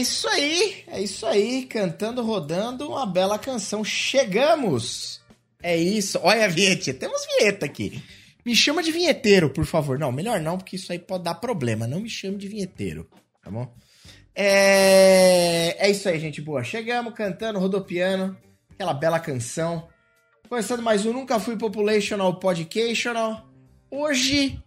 isso aí, é isso aí. Cantando, rodando, uma bela canção. Chegamos! É isso. Olha a vinheta. Temos vinheta aqui. Me chama de vinheteiro, por favor. Não, melhor não, porque isso aí pode dar problema. Não me chame de vinheteiro, tá bom? É, é isso aí, gente boa. Chegamos cantando, rodopiando, aquela bela canção. Começando mais um Nunca Fui Populational Podcational. Hoje,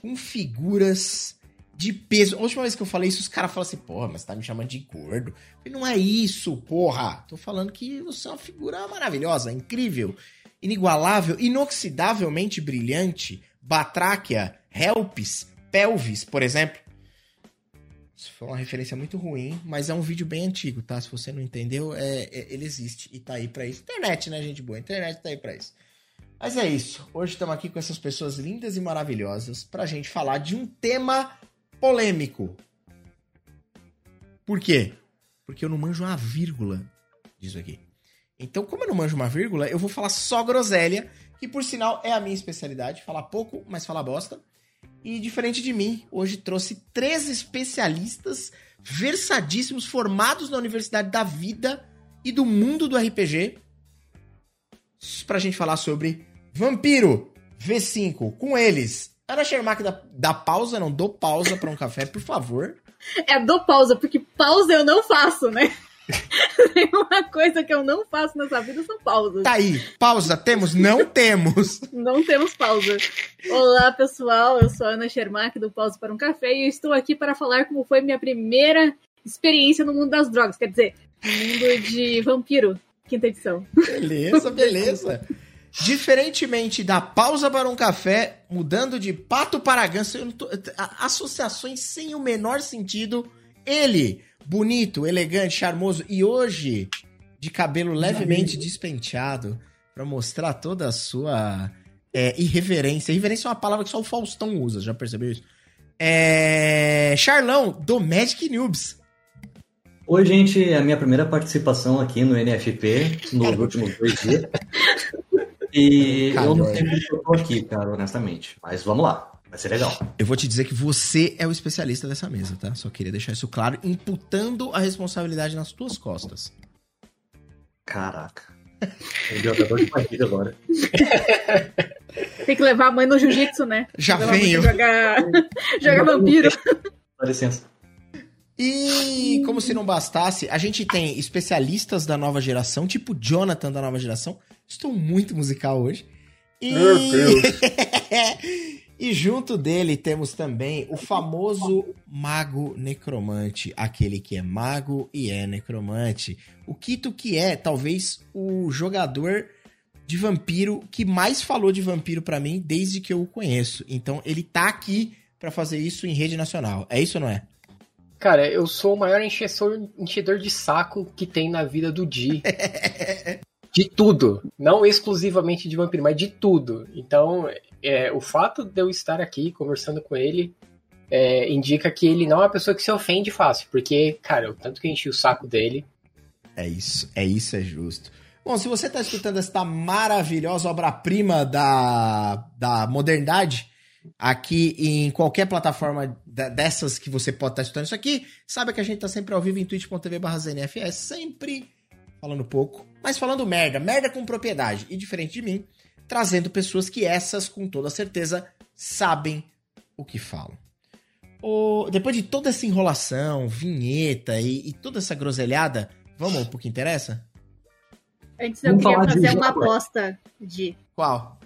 com figuras de peso. A última vez que eu falei isso, os caras falam assim, porra, mas você tá me chamando de gordo. Falei, não é isso, porra. Tô falando que você é uma figura maravilhosa, incrível, inigualável, inoxidavelmente brilhante. Batráquia, Helps, Pelvis, por exemplo. Isso foi uma referência muito ruim, mas é um vídeo bem antigo, tá? Se você não entendeu, é, é, ele existe e tá aí pra isso. Internet, né, gente boa? Internet tá aí pra isso. Mas é isso. Hoje estamos aqui com essas pessoas lindas e maravilhosas pra gente falar de um tema polêmico. Por quê? Porque eu não manjo uma vírgula disso aqui. Então, como eu não manjo uma vírgula, eu vou falar só groselha, que por sinal é a minha especialidade, falar pouco, mas falar bosta. E diferente de mim, hoje trouxe três especialistas versadíssimos, formados na Universidade da Vida e do mundo do RPG, pra gente falar sobre Vampiro V5. Com eles, Ana Shermack dá, dá pausa, não dou pausa para um café, por favor. É, dou pausa, porque pausa eu não faço, né? Tem uma coisa que eu não faço nessa vida são pausas. Tá aí, pausa, temos? Não temos. Não temos pausa. Olá, pessoal, eu sou a Ana Shermack do Pausa para um Café e estou aqui para falar como foi minha primeira experiência no mundo das drogas, quer dizer, no mundo de vampiro, quinta edição. Beleza, beleza. Diferentemente da pausa para um café, mudando de pato para ganso, tô, associações sem o menor sentido. Ele, bonito, elegante, charmoso e hoje de cabelo levemente despenteado para mostrar toda a sua é, irreverência. Irreverência é uma palavra que só o Faustão usa, já percebeu isso? É... Charlão, do Magic Noobs. Oi, gente, é a minha primeira participação aqui no NFP nos últimos dois dias. E eu não sei porque eu tô aqui, cara, honestamente. Mas vamos lá. Vai ser legal. Eu vou te dizer que você é o especialista dessa mesa, tá? Só queria deixar isso claro, imputando a responsabilidade nas tuas costas. Caraca. Eu deu dor de barriga agora. Tem que levar a mãe no jiu-jitsu, né? Já venho. Jogar, jogar vampiro. Dá licença. E como se não bastasse, a gente tem especialistas da nova geração, tipo Jonathan da nova geração. Estou muito musical hoje. E... Meu Deus. e junto dele temos também o famoso mago necromante, aquele que é mago e é necromante. O Kito que é talvez o jogador de vampiro que mais falou de vampiro para mim desde que eu o conheço. Então ele tá aqui para fazer isso em rede nacional. É isso ou não é? Cara, eu sou o maior enchedor, enchedor de saco que tem na vida do Di. de tudo. Não exclusivamente de vampiro, mas de tudo. Então, é, o fato de eu estar aqui conversando com ele é, indica que ele não é uma pessoa que se ofende fácil. Porque, cara, o tanto que enchi o saco dele. É isso, é isso, é justo. Bom, se você está escutando esta maravilhosa obra-prima da, da modernidade, aqui em qualquer plataforma dessas que você pode estar escutando isso aqui, saiba que a gente está sempre ao vivo em twitch.tv barra ZNFS, sempre falando pouco, mas falando merda, merda com propriedade. E diferente de mim, trazendo pessoas que essas, com toda certeza, sabem o que falam. O... Depois de toda essa enrolação, vinheta e, e toda essa groselhada, vamos pro que interessa? Antes eu queria fazer uma aposta de. Qual?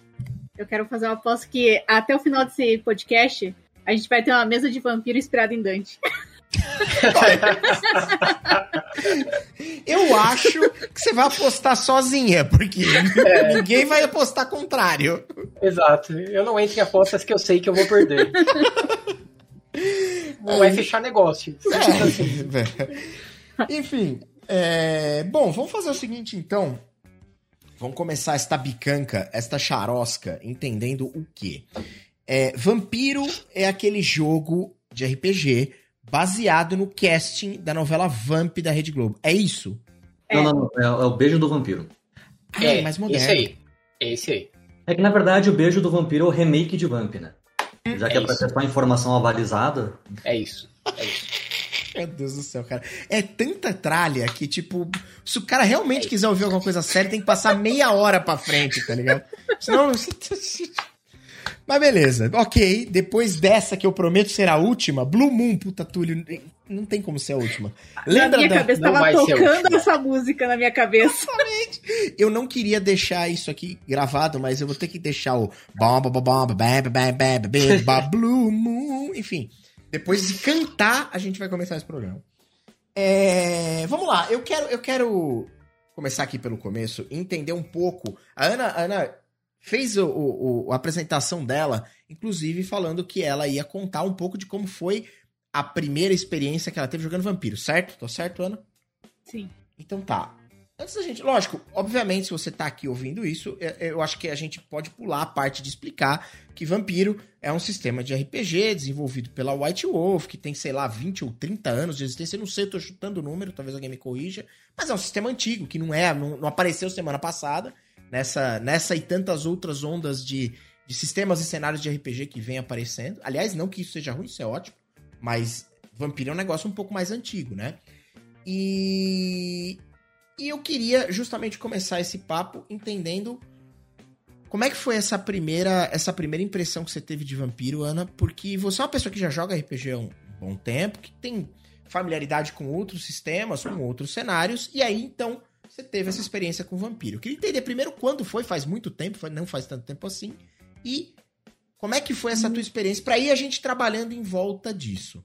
Eu quero fazer uma aposta que até o final desse podcast a gente vai ter uma mesa de vampiro inspirada em Dante. Eu acho que você vai apostar sozinha, porque é. ninguém vai apostar contrário. Exato. Eu não entro em apostas que eu sei que eu vou perder. Não é fechar negócio. É. Enfim. É... Bom, vamos fazer o seguinte então. Vamos começar esta bicanca, esta charosca, entendendo o quê? É, Vampiro é aquele jogo de RPG baseado no casting da novela Vamp da Rede Globo. É isso? É. Não, não, não. É, é, o Beijo do Vampiro. Ah, é, mais moderno. Esse aí. É esse aí. É que, na verdade, o Beijo do Vampiro é o remake de Vamp, né? Já que é, é pra ter só informação avalizada. É isso. É isso. Meu Deus do céu, cara. É tanta tralha que, tipo, se o cara realmente quiser ouvir alguma coisa séria, tem que passar meia hora pra frente, tá ligado? Senão. Mas beleza, ok. Depois dessa que eu prometo ser a última, Blue Moon, puta Túlio, não tem como ser a última. Lembra na minha da... cabeça não tava tocando essa música na minha cabeça. Exatamente. Eu não queria deixar isso aqui gravado, mas eu vou ter que deixar o Blue Moon, enfim. Depois de cantar, a gente vai começar esse programa. É... Vamos lá, eu quero, eu quero começar aqui pelo começo, entender um pouco. A Ana, a Ana fez o, o, a apresentação dela, inclusive falando que ela ia contar um pouco de como foi a primeira experiência que ela teve jogando vampiro, certo? Tô certo, Ana? Sim. Então tá. Antes da gente, lógico, obviamente, se você tá aqui ouvindo isso, eu acho que a gente pode pular a parte de explicar que Vampiro é um sistema de RPG desenvolvido pela White Wolf, que tem, sei lá, 20 ou 30 anos de existência. Eu não sei, eu tô chutando o número, talvez alguém me corrija. Mas é um sistema antigo, que não é, não, não apareceu semana passada nessa, nessa e tantas outras ondas de, de sistemas e cenários de RPG que vem aparecendo. Aliás, não que isso seja ruim, isso é ótimo, mas Vampiro é um negócio um pouco mais antigo, né? E, e eu queria justamente começar esse papo entendendo como é que foi essa primeira, essa primeira impressão que você teve de Vampiro, Ana? Porque você é uma pessoa que já joga RPG há um bom tempo, que tem familiaridade com outros sistemas, com outros cenários, e aí então você teve essa experiência com vampiro. Eu queria entender primeiro quando foi, faz muito tempo, não faz tanto tempo assim, e como é que foi essa tua experiência para ir a gente trabalhando em volta disso.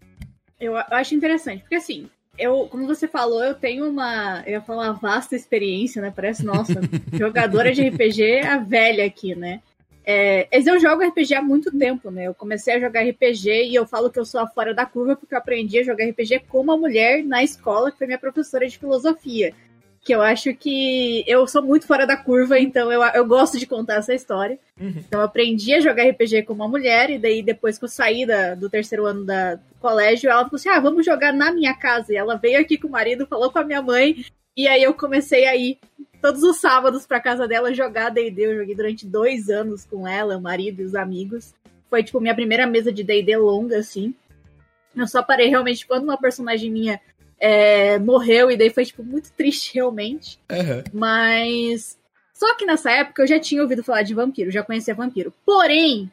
Eu acho interessante, porque assim, eu, como você falou, eu tenho uma, eu ia falar vasta experiência, né? Parece, nossa, jogadora de RPG a velha aqui, né? É, mas eu jogo RPG há muito tempo, né? Eu comecei a jogar RPG e eu falo que eu sou a fora da curva porque eu aprendi a jogar RPG com uma mulher na escola, que foi minha professora de filosofia que eu acho que eu sou muito fora da curva, então eu, eu gosto de contar essa história. Uhum. Então eu aprendi a jogar RPG com uma mulher, e daí depois que eu saí da, do terceiro ano da, do colégio, ela falou assim: ah, vamos jogar na minha casa. E ela veio aqui com o marido, falou com a minha mãe, e aí eu comecei a ir todos os sábados pra casa dela jogar D&D. Eu joguei durante dois anos com ela, o marido e os amigos. Foi, tipo, minha primeira mesa de D&D longa, assim. Eu só parei realmente quando uma personagem minha é, morreu, e daí foi, tipo, muito triste, realmente. Uhum. Mas. Só que nessa época eu já tinha ouvido falar de vampiro, já conhecia vampiro. Porém,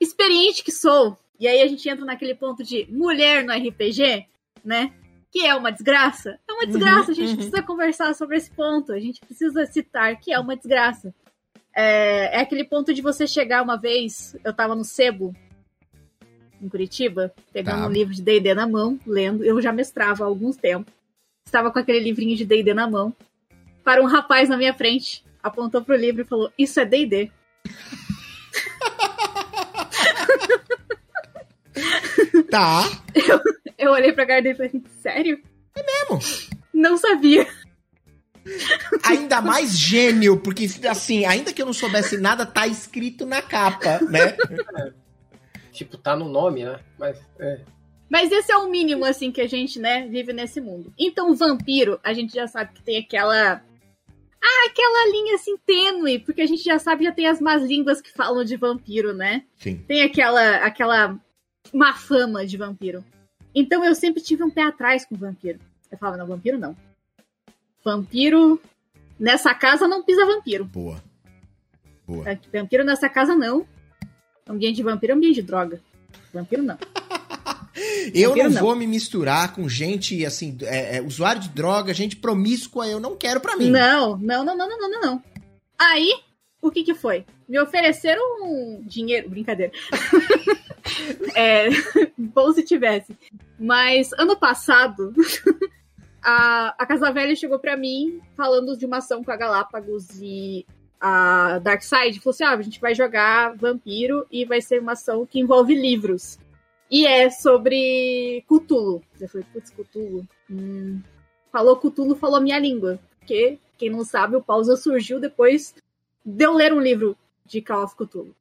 experiente que sou, e aí a gente entra naquele ponto de mulher no RPG, né? Que é uma desgraça. É uma desgraça, uhum, a gente uhum. precisa conversar sobre esse ponto, a gente precisa citar que é uma desgraça. É, é aquele ponto de você chegar uma vez, eu tava no sebo, em Curitiba, pegando tá. um livro de D&D na mão, lendo. Eu já mestrava há alguns tempos. Estava com aquele livrinho de D&D na mão. Para um rapaz na minha frente, apontou pro livro e falou: "Isso é D&D". tá. Eu, eu olhei pra cara dele e falei: "Sério?" É mesmo? Não sabia. Ainda mais gênio, porque assim, ainda que eu não soubesse nada, tá escrito na capa, né? Tipo, tá no nome, né? Mas, é. Mas esse é o mínimo, assim, que a gente, né, vive nesse mundo. Então, vampiro, a gente já sabe que tem aquela. Ah, aquela linha assim tênue, porque a gente já sabe, já tem as más línguas que falam de vampiro, né? Sim. Tem aquela, aquela má fama de vampiro. Então eu sempre tive um pé atrás com vampiro. Eu falava, não, vampiro não. Vampiro. Nessa casa não pisa vampiro. Boa. Boa. Vampiro nessa casa não. Ambiente de vampiro é ambiente de droga. Vampiro não. eu vampiro, não, não, vou me misturar com gente, assim, é, é, usuário de droga, gente promíscua, eu não quero pra mim. Não, não, não, não, não, não, não. Aí, o que que foi? Me ofereceram um dinheiro, brincadeira. é, bom se tivesse. Mas ano passado, a, a Casa Velha chegou para mim falando de uma ação com a Galápagos e a Darkseid falou assim: ah, a gente vai jogar vampiro e vai ser uma ação que envolve livros. E é sobre Cthulhu. Eu falei, putz, Cthulhu. Hum. Falou Cthulhu, falou minha língua. Porque, quem não sabe, o Pausa surgiu depois de eu ler um livro de Call of Cthulhu.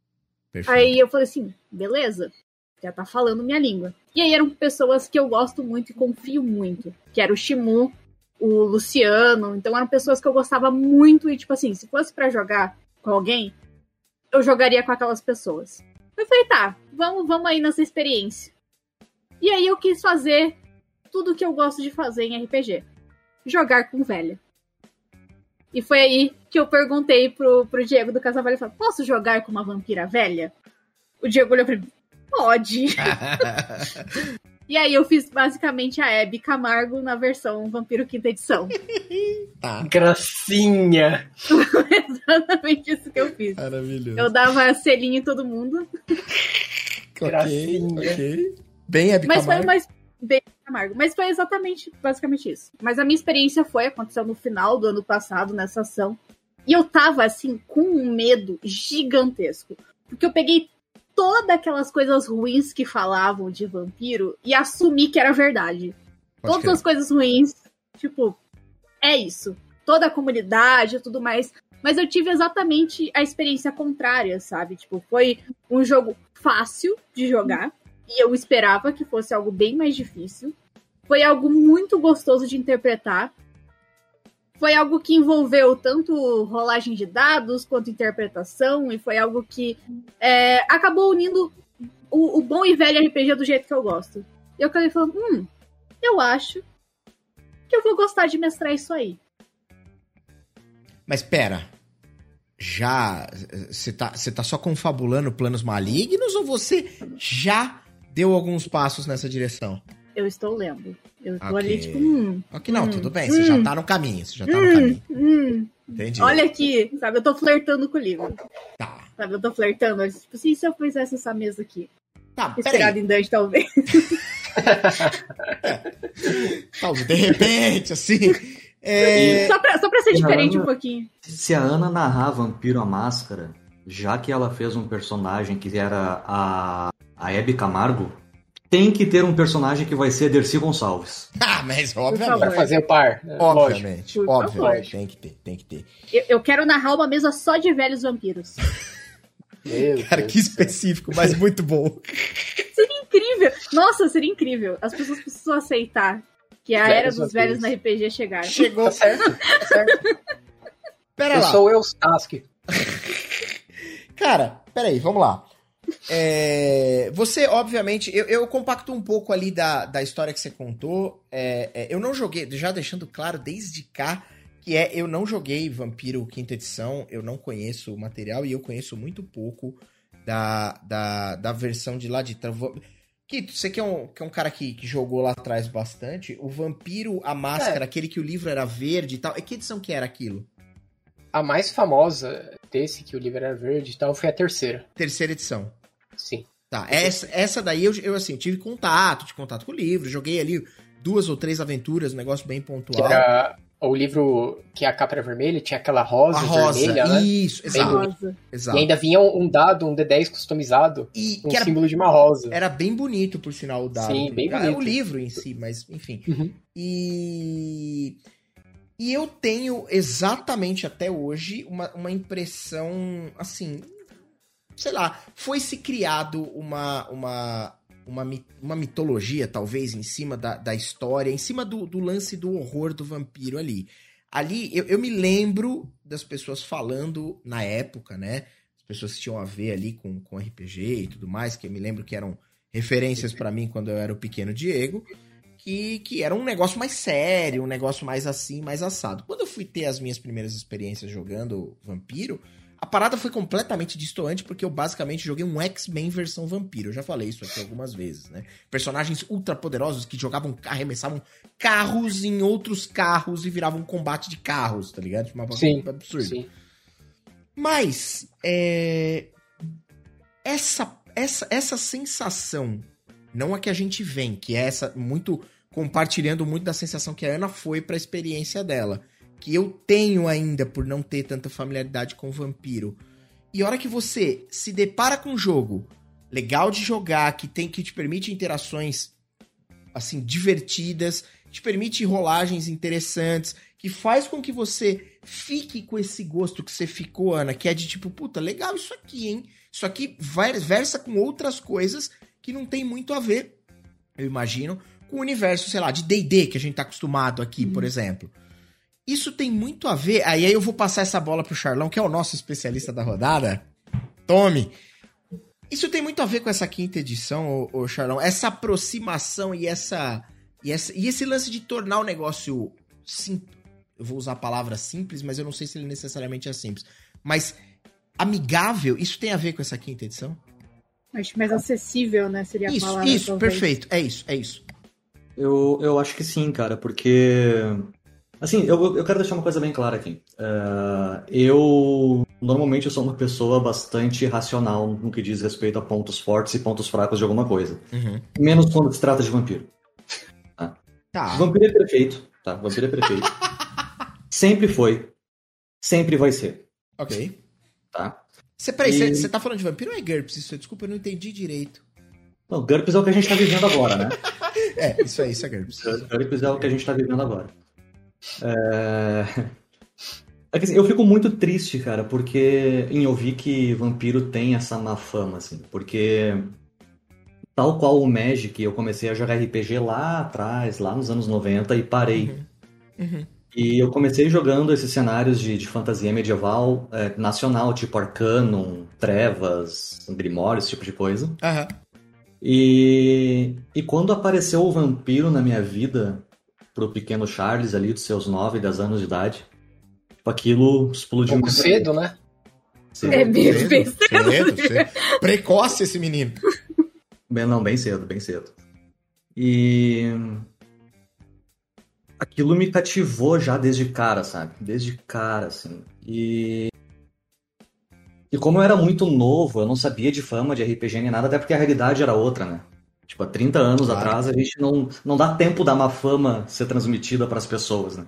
Perfeito. Aí eu falei assim, beleza, já tá falando minha língua. E aí eram pessoas que eu gosto muito e confio muito. Que era o Shimu, o Luciano. Então eram pessoas que eu gostava muito e, tipo assim, se fosse para jogar com alguém, eu jogaria com aquelas pessoas. Eu falei, tá, vamos, vamos aí nessa experiência. E aí eu quis fazer tudo que eu gosto de fazer em RPG: jogar com velha. E foi aí que eu perguntei pro, pro Diego do Casavalho e falei: Posso jogar com uma vampira velha? O Diego olhou pra mim: Pode. E aí eu fiz basicamente a Abby Camargo na versão Vampiro Quinta Edição. tá. Gracinha! exatamente isso que eu fiz. Maravilhoso. Eu dava selinho em todo mundo. Gracinha. ok. Bem Abby Mas Camargo. foi mais bem Camargo. Mas foi exatamente, basicamente isso. Mas a minha experiência foi, aconteceu no final do ano passado, nessa ação. E eu tava, assim, com um medo gigantesco. Porque eu peguei todas aquelas coisas ruins que falavam de vampiro e assumi que era verdade. Pode Todas as coisas ruins, tipo, é isso. Toda a comunidade e tudo mais. Mas eu tive exatamente a experiência contrária, sabe? Tipo, foi um jogo fácil de jogar. E eu esperava que fosse algo bem mais difícil. Foi algo muito gostoso de interpretar. Foi algo que envolveu tanto rolagem de dados quanto interpretação. E foi algo que é, acabou unindo o, o bom e velho RPG do jeito que eu gosto. E eu acabei falando, hum, eu acho que eu vou gostar de mestrar isso aí. Mas pera. Já. Você tá, tá só confabulando planos malignos ou você já deu alguns passos nessa direção? Eu estou lendo. Eu tô Ok. ali, tipo, hum, Ok, não, Hum, tudo bem. Você hum. já tá no caminho. Você já tá no hum, caminho. hum. Entendi. Olha aqui, sabe? Eu tô flertando com o livro. Tá. Sabe? Eu tô flertando. eu, Tipo assim, se eu fizesse essa mesa aqui? Tá, Inspirado em Dante, talvez. Tal- De repente, assim. É... Só pra, só pra ser Não, diferente não. um pouquinho. Se a Ana narrar Vampiro a Máscara, já que ela fez um personagem que era a, a Hebe Camargo, tem que ter um personagem que vai ser Dercy Gonçalves. Ah, mas obviamente. Pra fazer o par. né? Lógico. Obviamente, obviamente. Tem que ter, tem que ter. Eu, eu quero narrar uma mesa só de velhos vampiros. Cara, que específico, mas muito bom. Seria incrível. Nossa, seria incrível. As pessoas precisam aceitar que a Velhos era dos velhos na RPG chegar. Chegou. Tá certo? Tá certo. Pera Eu lá. sou o Eustasque. Cara, peraí, vamos lá. É, você, obviamente, eu, eu compacto um pouco ali da, da história que você contou. É, é, eu não joguei, já deixando claro desde cá, que é, eu não joguei Vampiro Quinta Edição, eu não conheço o material e eu conheço muito pouco da, da, da versão de lá de trás. Kito, você que é um, que é um cara que, que jogou lá atrás bastante, o Vampiro, a Máscara, aquele que o livro era verde e tal, é que edição que era aquilo? A mais famosa desse, que o livro era verde e tal, foi a terceira. Terceira edição. Tá, essa, essa daí eu, eu assim, tive contato, tive contato com o livro, joguei ali duas ou três aventuras, um negócio bem Que pontual. era o livro que a capa era vermelha, tinha aquela rosa, a rosa, vermelha, né? isso, exato, exato. E ainda vinha um dado, um D10 customizado, E um era, símbolo de uma rosa. era bem bonito, por sinal, o dado. Sim, bem Ah, bonito. O livro em si, mas enfim. Uhum. E... E eu tenho exatamente até hoje uma, uma impressão, assim, sei lá, foi-se criado uma, uma, uma, uma mitologia, talvez, em cima da, da história, em cima do, do lance do horror do vampiro ali. Ali, eu, eu me lembro das pessoas falando na época, né? As pessoas que tinham a ver ali com, com RPG e tudo mais, que eu me lembro que eram referências pra mim quando eu era o pequeno Diego, que, que era um negócio mais sério, um negócio mais assim, mais assado. Quando eu fui ter as minhas primeiras experiências jogando Vampiro, a parada foi completamente distoante, porque eu basicamente joguei um X-Men versão vampiro. Eu já falei isso aqui algumas vezes, né? Personagens ultra poderosos que jogavam, arremessavam carros em outros carros e viravam um combate de carros, tá ligado? Tipo, Uma Sim, absurdo. Sim. Mas é, essa, essa, essa sensação, não a que a gente vem, que é essa muito compartilhando muito da sensação que a Ana foi pra experiência dela, que eu tenho ainda por não ter tanta familiaridade com vampiro. E a hora que você se depara com um jogo legal de jogar, que tem que te permite interações assim divertidas, te permite rolagens interessantes, que faz com que você fique com esse gosto que você ficou, Ana, que é de tipo, puta, legal isso aqui, hein? Isso aqui versa com outras coisas que não tem muito a ver, eu imagino, com o universo, sei lá, de D&D que a gente tá acostumado aqui, por exemplo. Isso tem muito a ver, aí aí eu vou passar essa bola pro Charlão, que é o nosso especialista da rodada. Tome! Isso tem muito a ver com essa quinta edição, ô, ô Charlão, essa aproximação e essa E, essa, e esse lance de tornar o negócio sim, eu vou usar a palavra simples, mas eu não sei se ele necessariamente é simples. Mas amigável, isso tem a ver com essa quinta edição? Acho mais acessível, né? Seria a isso, palavra. Isso, talvez. perfeito. É isso, é isso. Eu, eu acho que sim, cara, porque. Assim, eu, eu quero deixar uma coisa bem clara aqui. Uh, eu. Normalmente eu sou uma pessoa bastante racional no que diz respeito a pontos fortes e pontos fracos de alguma coisa. Uhum. Menos quando se trata de vampiro. Tá? tá. Vampiro é perfeito, tá? Vampiro é perfeito. Sempre foi. Sempre vai ser. Ok. Tá? Você, peraí, e... você tá falando de vampiro ou é GURPS? Isso, desculpa, eu não entendi direito. Não, GURPS é o que a gente tá vivendo agora, né? é, isso aí, isso é GURPS. GURPS é o que a gente tá vivendo agora. É... é assim, eu fico muito triste, cara, porque em ouvir que vampiro tem essa má fama, assim, porque tal qual o Magic, eu comecei a jogar RPG lá atrás, lá nos anos 90 e parei. Uhum. Uhum. E eu comecei jogando esses cenários de, de fantasia medieval é, nacional, tipo Arcanum, Trevas, Grimório, esse tipo de coisa. Uhum. E, e quando apareceu o vampiro na minha vida, pro pequeno Charles ali, dos seus 9, 10 anos de idade, tipo, aquilo explodiu muito. cedo, né? Cedo. É bem cedo. Bem cedo. cedo, cedo. Precoce esse menino. Bem, não, bem cedo, bem cedo. E aquilo me cativou já desde cara, sabe? Desde cara, assim. E. E como eu era muito novo, eu não sabia de fama de RPG nem nada, até porque a realidade era outra, né? Tipo, há 30 anos claro. atrás a gente não, não dá tempo da má fama ser transmitida para as pessoas, né?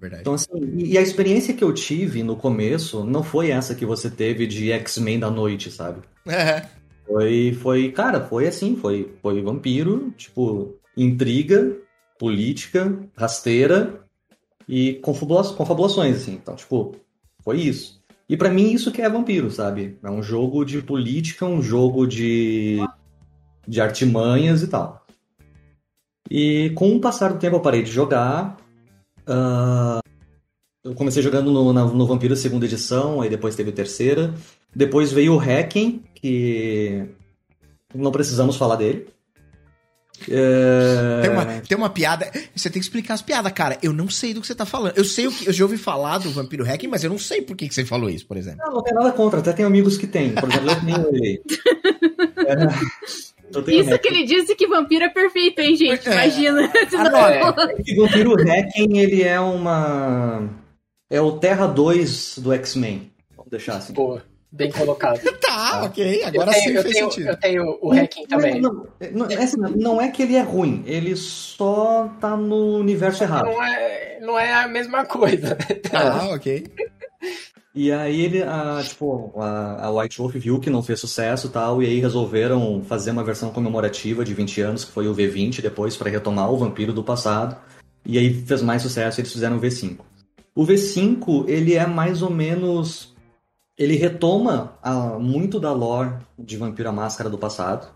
Verdade. Então, assim, e a experiência que eu tive no começo não foi essa que você teve de X-Men da noite, sabe? É. Foi, foi, cara, foi assim, foi, foi vampiro, tipo, intriga, política, rasteira e confabulações, assim. Então, tipo, foi isso. E para mim isso que é vampiro, sabe? É um jogo de política, um jogo de, de artimanhas e tal. E com o passar do tempo eu parei de jogar. Uh, eu comecei jogando no, no Vampiro segunda edição, aí depois teve a terceira. Depois veio o Hacking, que não precisamos falar dele. É... Tem, uma, tem uma piada. Você tem que explicar as piadas, cara. Eu não sei do que você tá falando. Eu sei o que. Eu já ouvi falar do Vampiro Hacking, mas eu não sei por que, que você falou isso, por exemplo. Não, não tem nada contra, até tem amigos que têm. Por exemplo, eu nem olhei. É, isso que ele disse que vampiro é perfeito, hein, gente? É. Imagina. Agora, é. Vampiro Hacking, ele é uma. É o Terra 2 do X-Men. Vamos deixar assim. Boa. Bem colocado. tá, tá, ok. Agora tenho, sim eu fez tenho, sentido. Eu tenho o hacking também. Não, não, é assim, não, é que ele é ruim, ele só tá no universo errado. Não é, não é a mesma coisa. Ah, ok. E aí ele, a, tipo, a, a, White Wolf viu que não fez sucesso e tal, e aí resolveram fazer uma versão comemorativa de 20 anos, que foi o V20 depois, para retomar o vampiro do passado. E aí fez mais sucesso e eles fizeram o V5. O V5, ele é mais ou menos ele retoma a, muito da lore de Vampiro a Máscara do passado,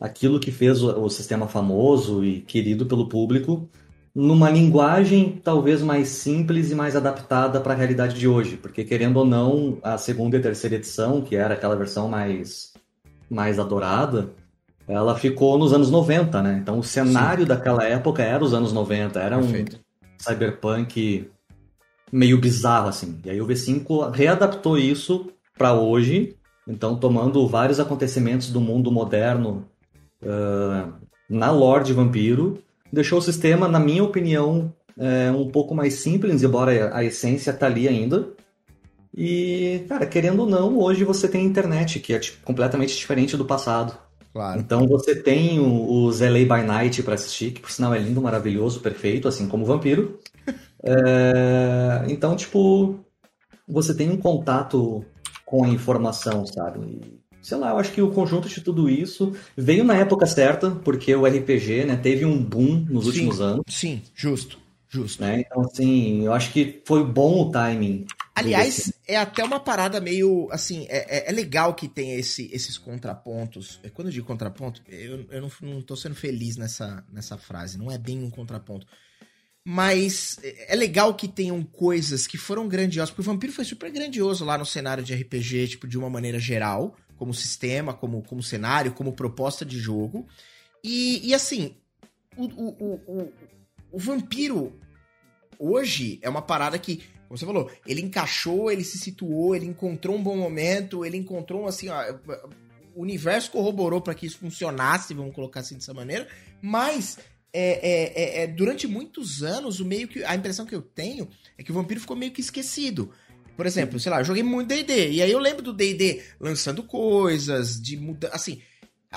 aquilo que fez o, o, sistema famoso e querido pelo público, numa linguagem talvez mais simples e mais adaptada para a realidade de hoje, porque querendo ou não, a segunda e terceira edição, que era aquela versão mais mais adorada, ela ficou nos anos 90, né? Então o cenário Sim. daquela época era os anos 90, era Perfeito. um cyberpunk meio bizarro, assim. E aí o V5 readaptou isso para hoje, então tomando vários acontecimentos do mundo moderno uh, na lore de vampiro, deixou o sistema, na minha opinião, é, um pouco mais simples, embora a essência tá ali ainda. E, cara, querendo ou não, hoje você tem internet, que é tipo, completamente diferente do passado. Claro. Então você tem os LA by Night para assistir, que por sinal é lindo, maravilhoso, perfeito, assim como o Vampiro. É, então, tipo, você tem um contato com a informação, sabe? Sei lá, eu acho que o conjunto de tudo isso veio na época certa, porque o RPG, né, teve um boom nos sim, últimos anos. Sim, justo, justo. Né? Então, assim, eu acho que foi bom o timing. Aliás, é até uma parada meio, assim, é, é, é legal que tem esse, esses contrapontos. É, quando eu digo contraponto, eu, eu não, não tô sendo feliz nessa, nessa frase, não é bem um contraponto. Mas é legal que tenham coisas que foram grandiosas, porque o Vampiro foi super grandioso lá no cenário de RPG, tipo, de uma maneira geral, como sistema, como, como cenário, como proposta de jogo. E, e assim, o, o, o, o vampiro hoje é uma parada que, como você falou, ele encaixou, ele se situou, ele encontrou um bom momento, ele encontrou assim, ó, o universo corroborou para que isso funcionasse, vamos colocar assim dessa maneira, mas é, é, é, é, durante muitos anos, o meio que a impressão que eu tenho é que o vampiro ficou meio que esquecido. Por exemplo, sei lá, eu joguei muito D&D, e aí eu lembro do D&D lançando coisas, de mudar, assim,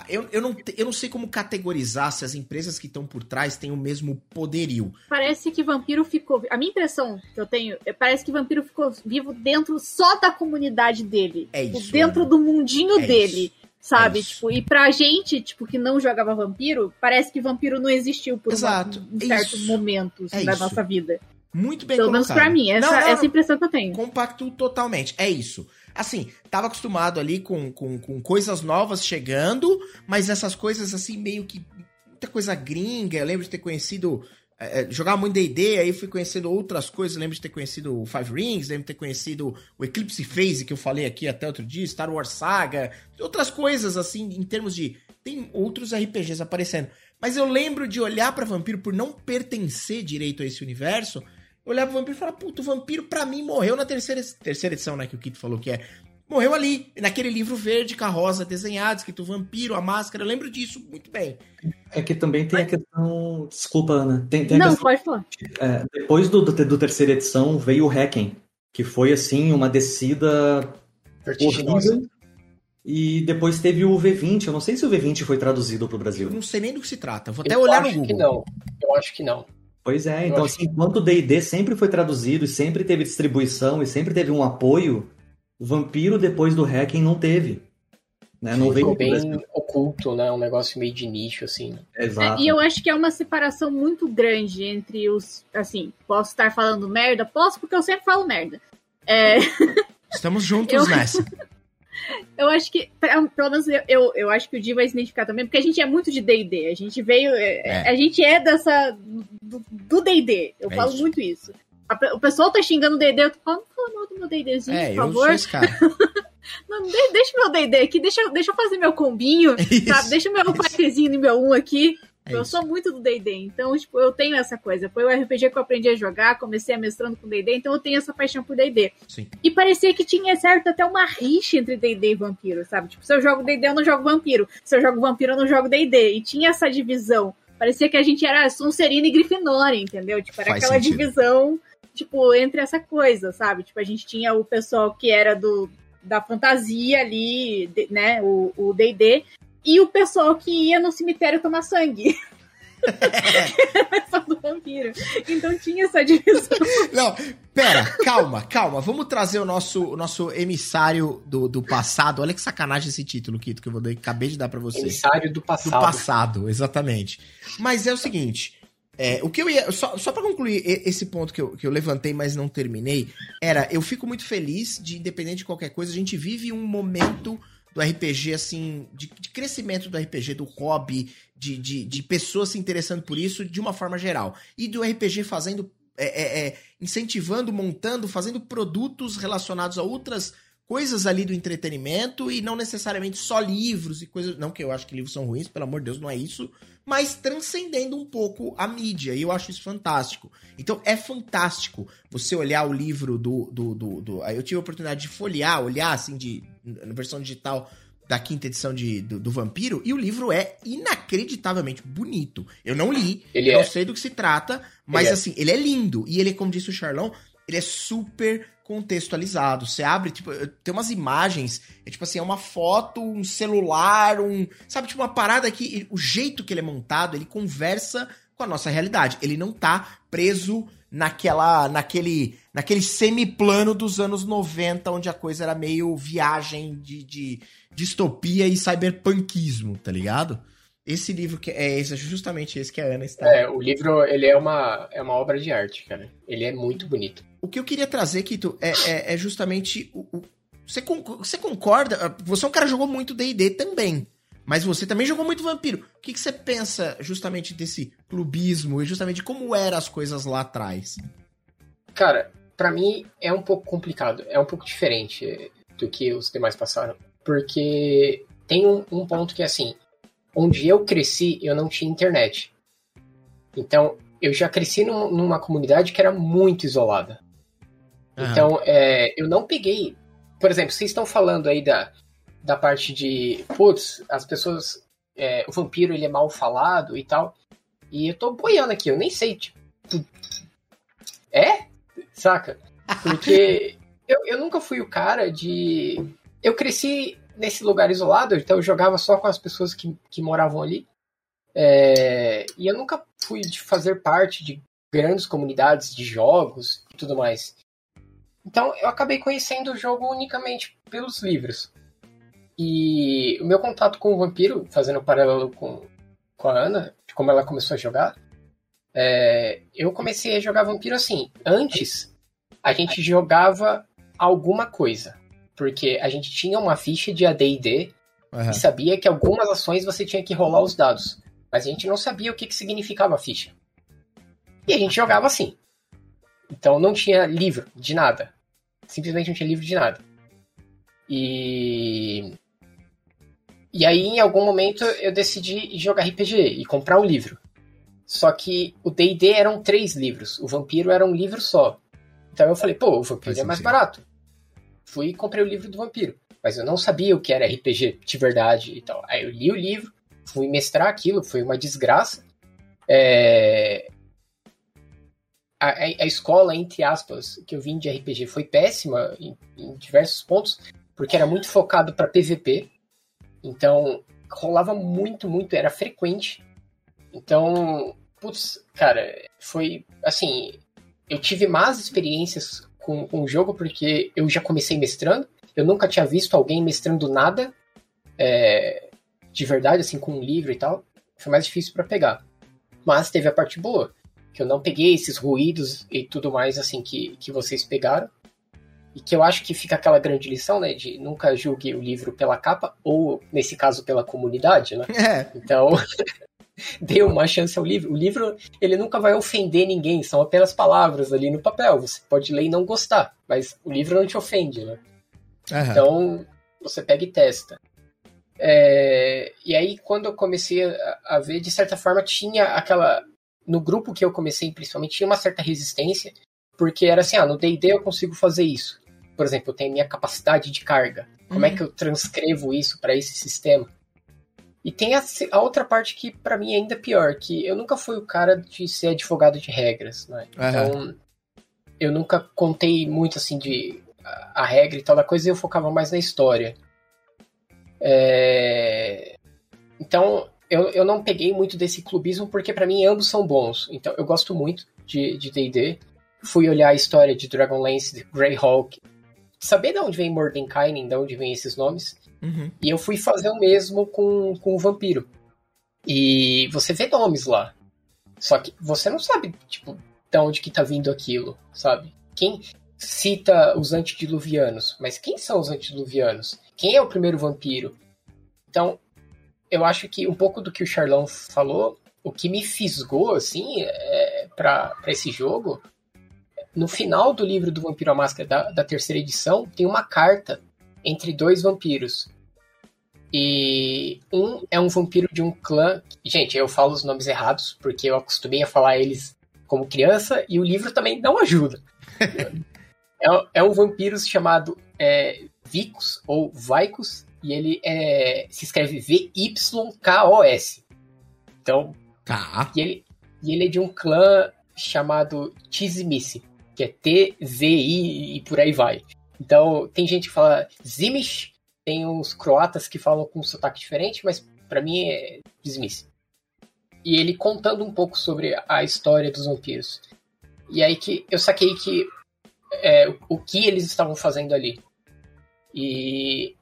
eu, eu, não, eu não sei como categorizar se as empresas que estão por trás têm o mesmo poderio. Parece que Vampiro ficou. A minha impressão que eu tenho é parece que Vampiro ficou vivo dentro só da comunidade dele. É tipo, isso. Dentro Ana. do mundinho É dele. isso. Sabe? É tipo, e pra gente, tipo, que não jogava vampiro, parece que vampiro não existiu por Exato. um É certo isso. momento assim, É da isso. nossa vida. Muito bem Pelo menos colocado. pra mim, essa, Não, não, essa impressão que eu tenho. Compacto totalmente. É isso. Assim, tava acostumado ali com, com, com coisas novas chegando, mas essas coisas assim, meio que. Muita coisa gringa. Eu lembro de ter conhecido. É, jogar muito DD, aí fui conhecendo outras coisas. Lembro de ter conhecido o Five Rings, lembro de ter conhecido o Eclipse Phase, que eu falei aqui até outro dia, Star Wars Saga, outras coisas assim, em termos de. Tem outros RPGs aparecendo. Mas eu lembro de olhar pra Vampiro por não pertencer direito a esse universo olhar pro vampiro e falar, puto, o vampiro pra mim morreu na terceira, terceira edição, né, que o Kito falou que é. Morreu ali, naquele livro verde com a rosa desenhada, escrito vampiro, a máscara, eu lembro disso muito bem. É que também tem a questão. Desculpa, Ana. Tem, tem Não, questão pode falar. É, depois do, do, do terceira edição veio o Hacken, que foi assim uma descida Vertiginosa. E depois teve o V20. Eu não sei se o V20 foi traduzido para o Eu Brasil. não sei nem do que se trata, vou até Eu olhar no acho Google. que não. Eu acho que não. Pois é, então assim, enquanto o D&D sempre foi traduzido e sempre teve distribuição e sempre teve um apoio, o Vampiro depois do Hacken não teve. Né? Não veio bem oculto, né? Um negócio meio de nicho, assim. né? Exato. É, e eu acho que é uma separação muito grande entre os. Assim, posso estar falando merda? Posso, porque eu sempre falo merda. É, Estamos juntos Eu- nessa. Eu acho que, pelo menos eu, eu, eu acho que o Di vai se identificar também, porque a gente é muito de DD. A gente veio. é, É. A gente é dessa. do- DD. Eu É falo isso. muito isso. A o pessoal tá xingando o DD, eu tô falando, fala mal do meu DDzinho, É, por eu favor. sou esse cara. Não, de- deixa o meu D&D aqui, deixa, eu- deixa eu fazer meu combinho, Isso, sabe? Deixa o meu partezinho nível 1 aqui. É eu isso. sou muito do D&D, então, tipo, eu tenho essa coisa. Foi o RPG que eu aprendi a jogar, comecei a mestrando com D&D, então eu tenho essa paixão por D&D. E parecia que tinha certo até uma rixa entre D&D e vampiro, sabe? Tipo, se eu jogo D&D, eu não jogo vampiro. Se eu jogo vampiro, eu não jogo D&D. E tinha essa divisão. Parecia que a gente era Sonserina e Grifinória, entendeu? Tipo, era Faz aquela sentido. divisão, tipo, entre essa coisa, sabe? Tipo, a gente tinha o pessoal que era do da fantasia ali, né, o o D&D, e o pessoal que ia no cemitério tomar sangue. Só do vampiro. Então tinha essa divisão. Não, pera, calma, calma. Vamos trazer o nosso, o nosso emissário do, do passado. Olha que sacanagem esse título, Kito, que eu vou dar, acabei de dar pra você. Emissário do Do passado. passado, exatamente. Mas é o seguinte. é, o que eu ia. Só, só para concluir esse ponto que eu, que eu levantei, mas não terminei, era: eu fico muito feliz de, independente de qualquer coisa, a gente vive um momento do RPG, assim, de, de crescimento do RPG, do hobby, de, de, de pessoas se interessando por isso de uma forma geral. E do RPG fazendo. é, é, é, incentivando, montando, fazendo produtos relacionados a outras coisas ali do entretenimento e não necessariamente só livros e coisas. Não que eu acho que livros são ruins, pelo amor de Deus, não é isso. Mas transcendendo um pouco a mídia. E eu acho isso fantástico. Então é fantástico você olhar o livro do. do, do, do- eu tive a oportunidade de folhear, olhar assim, de, na versão digital da quinta edição de, do, do Vampiro, e o livro é inacreditavelmente bonito. Eu não li, Ele eu é. não sei do que se trata, mas Ele é. assim, ele é lindo. E ele, como disse o Charlão, ele é super contextualizado. Você abre, tipo, tem umas imagens, é tipo assim, é uma foto, um celular, um. Sabe, tipo, uma parada que o jeito que ele é montado, ele conversa com a nossa realidade. Ele não tá preso naquela. naquele. naquele semiplano dos anos 90, onde a coisa era meio viagem de, de distopia e cyberpunkismo, tá ligado? Esse livro que é esse, é justamente esse que a Ana está. É, o livro, ele é uma, é uma obra de arte, cara. Ele é muito bonito. O que eu queria trazer, Kito, é, é, é justamente o, o- você concorda? Você é um cara que jogou muito D&D também, mas você também jogou muito Vampiro. O que, que você pensa justamente desse clubismo e justamente de como eram as coisas lá atrás? Cara, pra mim é um pouco complicado. É um pouco diferente do que os demais passaram. Porque tem um, um ponto que é assim: onde eu cresci, eu não tinha internet. Então, eu já cresci num, numa comunidade que era muito isolada. Uhum. Então, é, eu não peguei. Por exemplo, vocês estão falando aí da, da parte de. Putz, as pessoas. É, o vampiro ele é mal falado e tal. E eu tô boiando aqui, eu nem sei, tipo. É? Saca? Porque eu, eu nunca fui o cara de. Eu cresci nesse lugar isolado, então eu jogava só com as pessoas que, que moravam ali. É, e eu nunca fui de fazer parte de grandes comunidades de jogos e tudo mais. Então eu acabei conhecendo o jogo unicamente pelos livros. E o meu contato com o vampiro, fazendo um paralelo com, com a Ana, de como ela começou a jogar, é, eu comecei a jogar vampiro assim. Antes, a gente jogava alguma coisa. Porque a gente tinha uma ficha de AD&D uhum. e sabia que algumas ações você tinha que rolar os dados. Mas a gente não sabia o que, que significava a ficha. E a gente jogava assim. Então não tinha livro de nada. Simplesmente não tinha livro de nada. E. E aí, em algum momento, eu decidi jogar RPG e comprar um livro. Só que o DD eram três livros, o Vampiro era um livro só. Então eu falei, pô, o Vampiro é mais barato fui e comprei o livro do vampiro. Mas eu não sabia o que era RPG de verdade e tal. Aí eu li o livro, fui mestrar aquilo, foi uma desgraça. É... A, a, a, escola, entre aspas, que eu vim de RPG foi péssima em, em diversos pontos, porque era muito focado para PVP. Então, rolava muito, muito, era frequente. Então, putz, cara, foi assim. Eu tive más experiências com, com o jogo, porque eu já comecei mestrando. Eu nunca tinha visto alguém mestrando nada é, de verdade, assim, com um livro e tal. Foi mais difícil para pegar. Mas teve a parte boa, que eu não peguei esses ruídos e tudo mais, assim, que, que vocês pegaram. E que eu acho que fica aquela grande lição, né? De nunca julgue o livro pela capa, ou, nesse caso, pela comunidade, né? É. Então, dê uma chance ao livro. O livro, ele nunca vai ofender ninguém, são apenas palavras ali no papel. Você pode ler e não gostar, mas o livro não te ofende, né? Uhum. Então, você pega e testa. É, e aí, quando eu comecei a, a, ver, de certa forma, tinha aquela. No grupo que eu comecei, principalmente, tinha uma certa resistência, porque era assim: ah, no DD eu consigo fazer isso. Por exemplo, eu tenho minha capacidade de carga. Como é uhum. é que eu transcrevo isso para esse sistema? E tem a, a outra parte que para mim é ainda pior, que eu nunca fui o cara de ser advogado de regras, né? Uhum. Então, eu nunca contei muito assim de a, a, regra e tal da coisa, e eu focava mais na história. É... Então, eu, eu não peguei muito desse clubismo, porque para mim ambos são bons. Então, eu gosto muito de D&D. Fui olhar a história de Dragonlance, de Greyhawk, saber de onde vem Mordenkainen, de onde vem esses nomes. Uhum. E eu fui fazer o mesmo com, com o vampiro. E você vê nomes lá. Só que você não sabe, tipo, de onde que tá vindo aquilo, sabe? Quem cita os antediluvianos, mas quem são os antediluvianos? Quem é o primeiro vampiro? Então, eu acho que um pouco do que o Charlão falou, o que me fisgou, assim, é, para esse jogo, no final do livro do Vampiro à Máscara da, da terceira edição, tem uma carta entre dois vampiros. E um é um vampiro de um clã. Gente, eu falo os nomes errados porque eu acostumei a falar eles como criança e o livro também não ajuda. é, é, um vampiro chamado é, Vicus ou Vicus e ele é, se escreve V-Y-K-O-S. Então. Tá. E ele, e ele é de um clã chamado Tizimice, que é T-Z-I e por aí vai. Então, tem gente que fala Zimish, tem uns croatas que falam com um sotaque diferente, mas para mim é Zimish. E ele contando um pouco sobre a história dos vampiros. E aí que eu saquei que é, o que eles estavam fazendo ali. E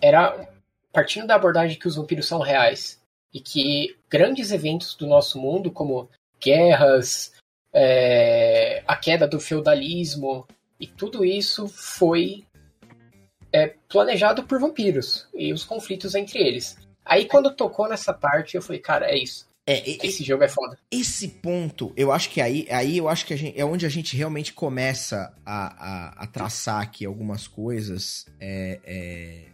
era partindo da abordagem que os vampiros são reais e que grandes eventos do nosso mundo, como guerras, é, a queda do feudalismo, e tudo isso foi é, planejado por vampiros e os conflitos entre eles. Aí quando tocou nessa parte, eu falei, cara, é isso. É, esse jogo é foda. Esse ponto, eu acho que aí, aí eu acho que gente, é onde a gente realmente começa a, a, a traçar aqui algumas coisas é, é,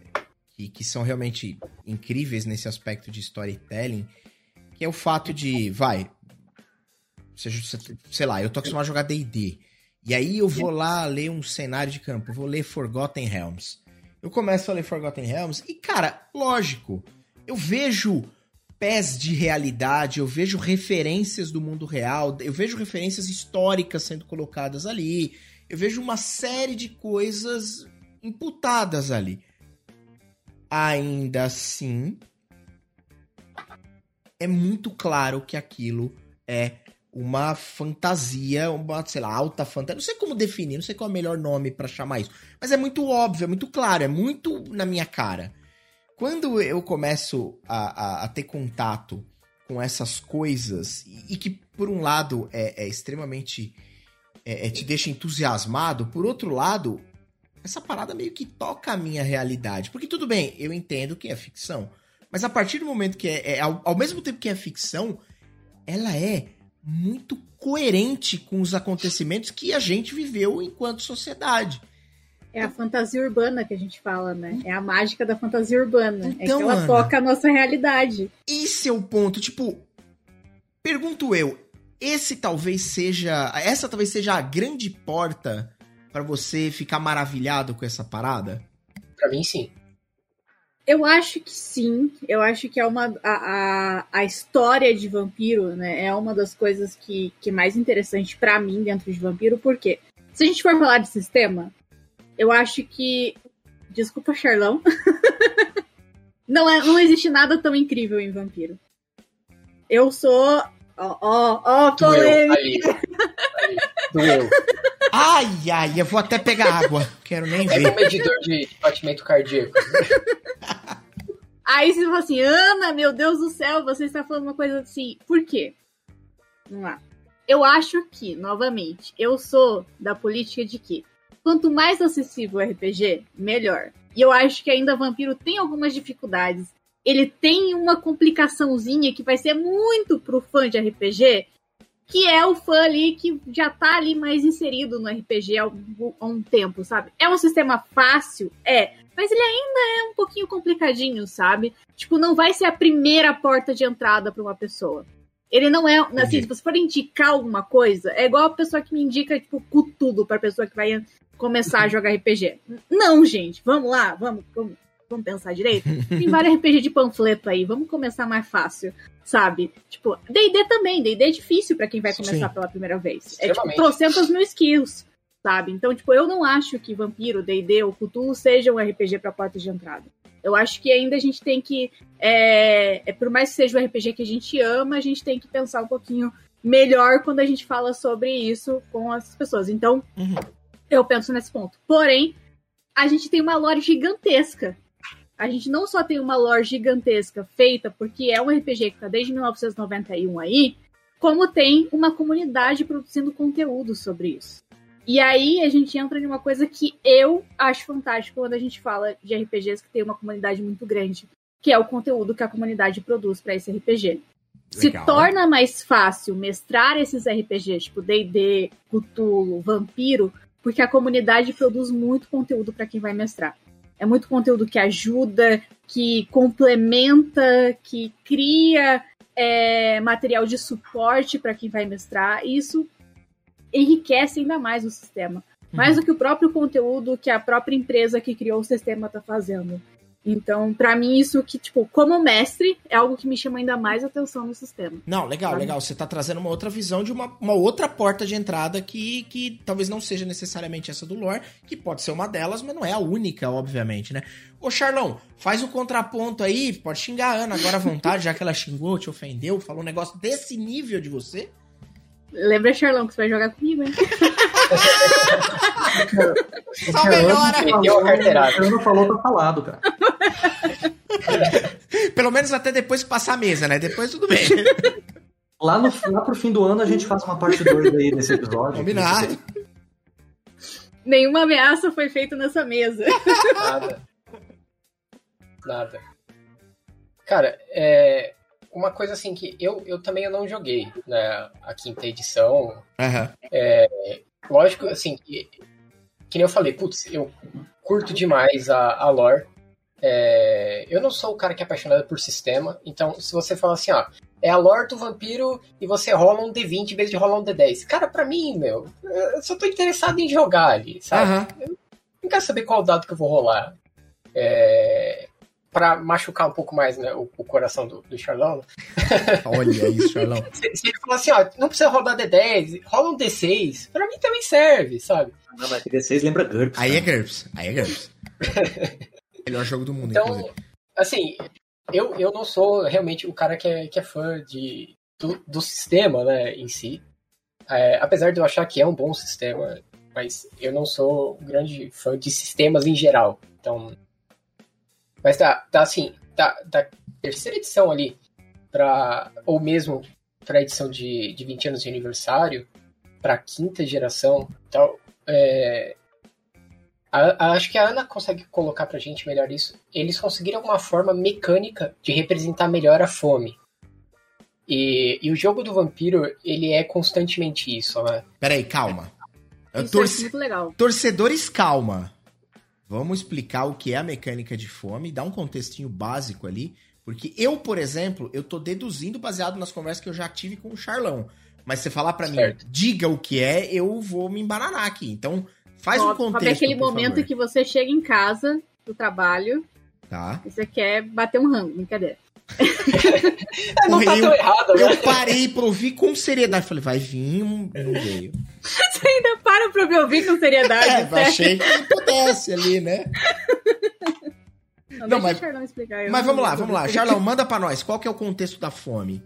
que, que são realmente incríveis nesse aspecto de storytelling, que é o fato de, vai, sei lá, eu tô acostumado a jogar D&D. E aí eu vou lá ler um cenário de campo, vou ler Forgotten Realms. Eu começo a ler Forgotten Realms e, cara, lógico, eu vejo pés de realidade, eu vejo referências do mundo real, eu vejo referências históricas sendo colocadas ali, eu vejo uma série de coisas imputadas ali. Ainda assim, é muito claro que aquilo é uma fantasia, uma, sei lá, alta fantasia. Não sei como definir, não sei qual é o melhor nome para chamar isso. Mas é muito óbvio, é muito claro, é muito na minha cara. Quando eu começo a, a, a ter contato com essas coisas, e, e que por um lado é, é extremamente. É, é, te deixa entusiasmado, por outro lado, essa parada meio que toca a minha realidade. Porque tudo bem, eu entendo que é ficção. Mas a partir do momento que é. é ao, ao mesmo tempo que é ficção, ela é muito coerente com os acontecimentos que a gente viveu enquanto sociedade. É a fantasia urbana que a gente fala, né? É a mágica da fantasia urbana. Então, é que ela Ana, toca a nossa realidade. Esse é o ponto. Tipo, pergunto eu, esse talvez seja. Essa talvez seja a grande porta para você ficar maravilhado com essa parada? Para mim, sim. Eu acho que sim. Eu acho que é uma a, a, a história de vampiro, né? É uma das coisas que, que é mais interessante para mim dentro de vampiro, porque se a gente for falar de sistema, eu acho que desculpa, Charlão. não é, não existe nada tão incrível em vampiro. Eu sou ó, ó, ó, polêmica. Doeu. Ai, ai, eu vou até pegar água. Quero nem ver. É um medidor de batimento cardíaco. Aí você fala assim, Ana, meu Deus do céu, você está falando uma coisa assim. Por quê? Vamos lá. Eu acho que, novamente, eu sou da política de que quanto mais acessível o RPG, melhor. E eu acho que ainda Vampiro tem algumas dificuldades. Ele tem uma complicaçãozinha que vai ser muito pro fã de RPG, que é o fã ali que já tá ali mais inserido no RPG há um, há um tempo, sabe? É um sistema fácil? É. Mas ele ainda é um pouquinho complicadinho, sabe? Tipo, não vai ser a primeira porta de entrada para uma pessoa. Ele não é. Assim, se você for indicar alguma coisa, é igual a pessoa que me indica, tipo, tudo pra pessoa que vai começar a jogar RPG. Não, gente, vamos lá, vamos, vamos, vamos pensar direito. Tem vários RPG de panfleto aí, vamos começar mais fácil sabe? Tipo, D&D também, D&D é difícil para quem vai começar Sim. pela primeira vez. É tipo, trocentas mil skills, sabe? Então, tipo, eu não acho que Vampiro, D&D ou Cthulhu seja um RPG pra porta de entrada. Eu acho que ainda a gente tem que, é, é, por mais que seja um RPG que a gente ama, a gente tem que pensar um pouquinho melhor quando a gente fala sobre isso com as pessoas. Então, uhum. eu penso nesse ponto. Porém, a gente tem uma lore gigantesca a gente não só tem uma lore gigantesca feita porque é um RPG que está desde 1991 aí, como tem uma comunidade produzindo conteúdo sobre isso. E aí a gente entra em uma coisa que eu acho fantástico quando a gente fala de RPGs que tem uma comunidade muito grande, que é o conteúdo que a comunidade produz para esse RPG. Legal. Se torna mais fácil mestrar esses RPGs, tipo D&D, Cthulhu, Vampiro, porque a comunidade produz muito conteúdo para quem vai mestrar. É muito conteúdo que ajuda, que complementa, que cria é, material de suporte para quem vai mestrar. E isso enriquece ainda mais o sistema. Mais uhum. do que o próprio conteúdo que a própria empresa que criou o sistema está fazendo. Então, para mim, isso que, tipo, como mestre, é algo que me chama ainda mais atenção no sistema. Não, legal, sabe? legal. Você tá trazendo uma outra visão de uma, uma outra porta de entrada que, que talvez não seja necessariamente essa do lore, que pode ser uma delas, mas não é a única, obviamente, né? Ô, Charlão, faz o contraponto aí, pode xingar a Ana agora à vontade, já que ela xingou, te ofendeu, falou um negócio desse nível de você. Lembra, Charlão, que você vai jogar comigo, hein? Só melhora. Meteu a carteirada. não falou, tá falado, cara. Pelo menos até depois que passar a mesa, né? Depois tudo bem. Lá, no, lá pro fim do ano a gente faz uma parte 2 aí desse episódio. Combinado. Nenhuma ameaça foi feita nessa mesa. Nada. Nada. Cara, é, uma coisa assim que eu, eu também eu não joguei, né? A quinta edição. Uhum. É, lógico, assim, que, que nem eu falei, putz, eu curto demais a, a lore. É, eu não sou o cara que é apaixonado por sistema, então se você fala assim, ó, é a lore do vampiro e você rola um D20 em vez de rolar um D10. Cara, pra mim, meu, eu só tô interessado em jogar ali, sabe? Aham. Eu não quero saber qual dado que eu vou rolar. É... Pra machucar um pouco mais né, o, o coração do, do Charlão. né? Olha isso, Charlão. Se, se ele falar assim, ó, não precisa rodar D10, rola um D6, pra mim também serve, sabe? Não, mas D6 lembra GURPS. Aí é cara. GURPS. Aí é GURPS. Melhor jogo do mundo, Então, inclusive. assim, eu, eu não sou realmente o cara que é, que é fã de, do, do sistema, né, em si. É, apesar de eu achar que é um bom sistema, mas eu não sou um grande fã de sistemas em geral. Então. Mas tá, tá assim, da, da terceira edição ali, pra, ou mesmo pra edição de, de 20 anos de aniversário, pra quinta geração tal, é, a- a- acho que a Ana consegue colocar pra gente melhor isso. Eles conseguiram uma forma mecânica de representar melhor a fome. E, e o jogo do vampiro, ele é constantemente isso, né? Peraí, calma. Isso torce- é muito legal. Torcedores, calma. Vamos explicar o que é a mecânica de fome, dar um contextinho básico ali. Porque eu, por exemplo, eu tô deduzindo baseado nas conversas que eu já tive com o Charlão. Mas você falar pra mim, diga o que é, eu vou me embananar aqui. Então, faz um Sabe contexto, aquele por momento favor. que você chega em casa do trabalho Tá. e você quer bater um rango, brincadeira. É, não tá tão errado, né? Eu parei pra ouvir com seriedade. Falei, vai vir, um- não veio. Você ainda para pra me ouvir com seriedade, É, sério. achei que pudesse ali, né? Não, Não, deixa mas- explicar. Mas não vamos lá, vamos lá. Charlão, manda pra nós. Qual que é o contexto da fome?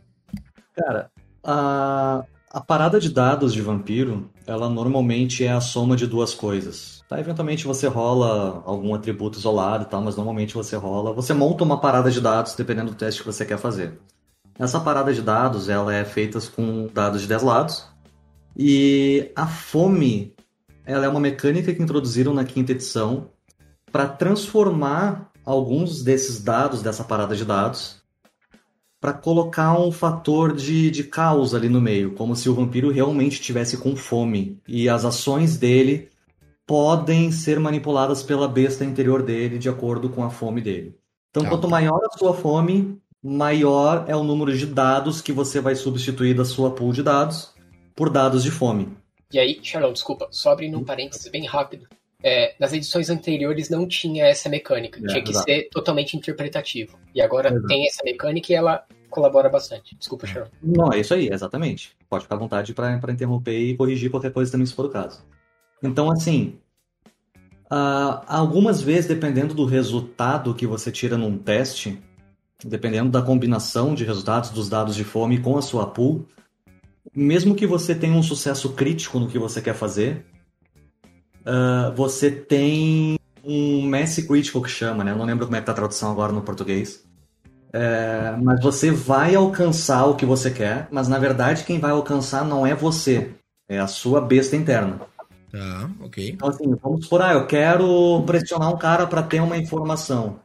Cara, a, a parada de dados de vampiro, ela normalmente é a soma de duas coisas. Tá? Eventualmente você rola algum atributo isolado e tal, mas normalmente você rola. Você monta uma parada de dados dependendo do teste que você quer fazer. Essa parada de dados, ela é feita com dados de 10 lados. E a fome, ela é uma mecânica que introduziram na quinta edição para transformar alguns desses dados, dessa parada de dados, para colocar um fator de, de caos ali no meio, como se o vampiro realmente estivesse com fome. E as ações dele podem ser manipuladas pela besta interior dele de acordo com a fome dele. Então, quanto maior a sua fome, maior é o número de dados que você vai substituir da sua pool de dados por dados de fome. E aí, Charlão, desculpa, só abrindo um parênteses bem rápido. É, nas edições anteriores não tinha essa mecânica, É, tinha que exato. ser totalmente interpretativo. E agora Exato. tem essa mecânica e ela colabora bastante. Desculpa, Charlão. Não, é isso aí, exatamente. Pode ficar à vontade para interromper e corrigir qualquer coisa também, se for o caso. Então, assim, ah, algumas vezes, dependendo do resultado que você tira num teste, dependendo da combinação de resultados dos dados de fome com a sua pool, mesmo que você tenha um sucesso crítico no que você quer fazer, ah, você tem um Messi Critical que chama, né? Eu não lembro como é que tá a tradução agora no português. É, mas você vai alcançar o que você quer, mas na verdade quem vai alcançar não é você, é a sua besta interna. Tá, ok. Então, assim, vamos supor, ah, eu quero pressionar um cara para ter uma informação.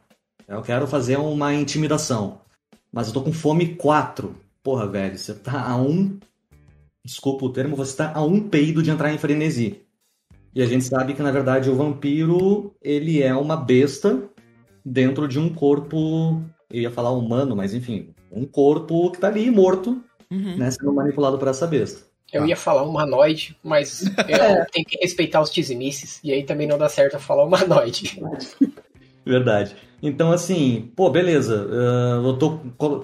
Eu quero fazer uma intimidação. Mas eu tô com fome 4. Porra, velho, você tá a um. Desculpa o termo, você tá a um peido de entrar em frenesi. E a gente sabe que, na verdade, o vampiro, ele é uma besta dentro de um corpo. Eu ia falar humano, mas enfim. Um corpo que tá ali morto, Uhum. né? Sendo manipulado por essa besta. Eu ia falar humanoide, mas eu tenho que respeitar os dizimices, e aí também não dá certo eu falar humanoide. Verdade. Então, assim, pô, beleza. ah, eu, tô,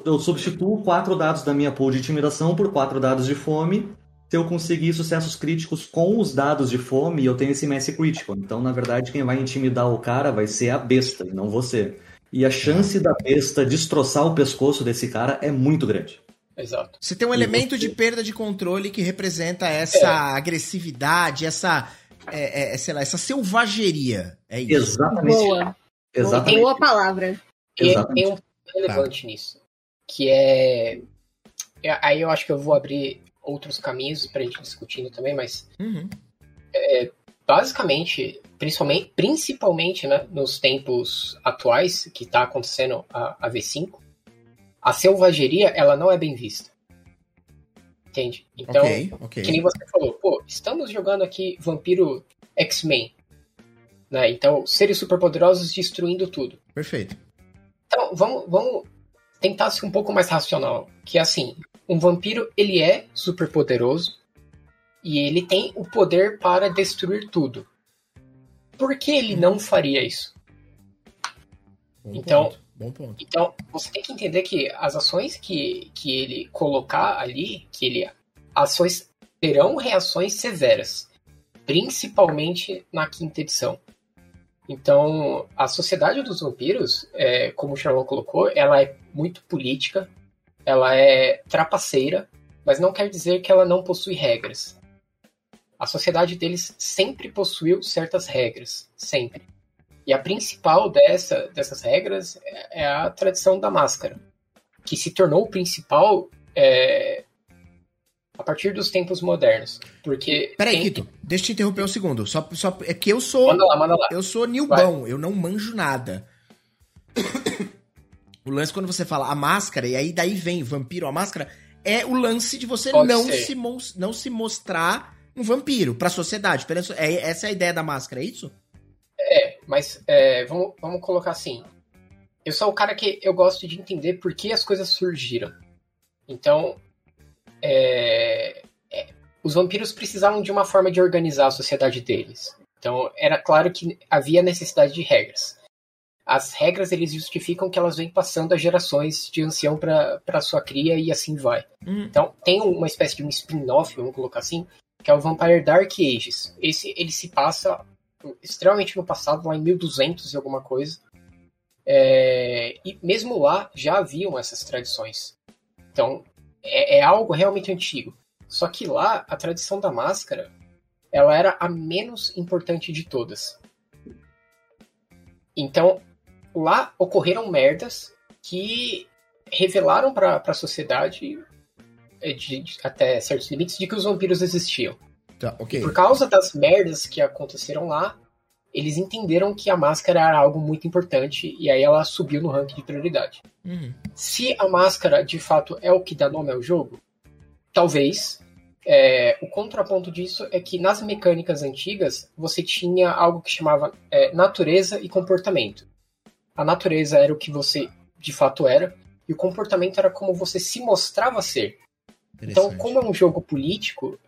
eu substituo quatro dados da minha pool de intimidação por quatro dados de fome. Se eu conseguir sucessos críticos com os dados de fome, eu tenho esse Messi Critical. Então, na verdade, quem vai intimidar o cara vai ser a besta, e não você. E a chance da besta destroçar o pescoço desse cara é muito grande. Exato. Você tem um elemento de perda de controle que representa essa agressividade, essa, é, é, sei lá, essa selvageria. É isso. Exatamente. Boa. Exatamente. Boa palavra. E Exatamente. tem um relevante nisso, que é... é- Aí eu acho que eu vou abrir outros caminhos pra gente discutindo também, mas Uhum. basicamente, principalmente, principalmente né, nos tempos atuais que está acontecendo a, a V5, a selvageria ela não é bem vista. Entende? Então, ok, ok. que nem você falou, pô, estamos jogando aqui Vampiro X-Men. Né? Então, seres superpoderosos destruindo tudo. Perfeito. Então, vamos, vamos tentar ser um pouco mais racional. Que é assim, um vampiro, ele é super poderoso e ele tem o poder para destruir tudo. Por que ele não faria isso? Bom Então- ponto, bom ponto. Então, você tem que entender que as ações que, que ele colocar ali, que ele ações terão reações severas, principalmente na quinta edição. Então, a sociedade dos vampiros, é, como o Sherlock colocou, ela é muito política, ela é trapaceira, mas não quer dizer que ela não possui regras. A sociedade deles sempre possuiu certas regras, sempre. E a principal dessa, dessas regras é é a tradição da máscara, que se tornou o principal é, a partir dos tempos modernos. Porque. Peraí, tem- Kito, deixa eu te interromper um segundo. Só, só, é que eu sou. Manda lá, manda lá. Eu sou nilbão, eu não manjo nada. o lance quando você fala a máscara, e aí daí vem vampiro, a máscara, é o lance de você Pode não ser. se, não se mostrar um vampiro pra sociedade. Pela so- É, essa é a ideia da máscara, é isso? É, mas é, vamos, vamos colocar assim. Eu sou o cara que eu gosto de entender por que as coisas surgiram. Então, é, é, os vampiros precisavam de uma forma de organizar a sociedade deles. Então, era claro que havia necessidade de regras. As regras eles justificam que elas vêm passando as gerações de ancião para sua cria e assim vai. Hum, Então, tem uma espécie de um spin-off, vamos colocar assim, que é o Vampire Dark Ages. Esse ele se passa extremamente no passado, lá em 1200 e alguma coisa. É, e mesmo lá já haviam essas tradições. Então, é, é algo realmente antigo. Só que lá, a tradição da máscara, ela era a menos importante de todas. Então, lá ocorreram merdas que revelaram para a sociedade é, de- de- até certos limites de que os vampiros existiam. tá, ok. Por causa das merdas que aconteceram lá, eles entenderam que a máscara era algo muito importante e aí ela subiu no ranking de prioridade. Uhum. Se a máscara de fato é o que dá nome ao jogo, talvez. É, o contraponto disso é que nas mecânicas antigas você tinha algo que chamava é, natureza e comportamento. A natureza era o que você de fato era, e o comportamento era como você se mostrava ser. Então, como é um jogo político,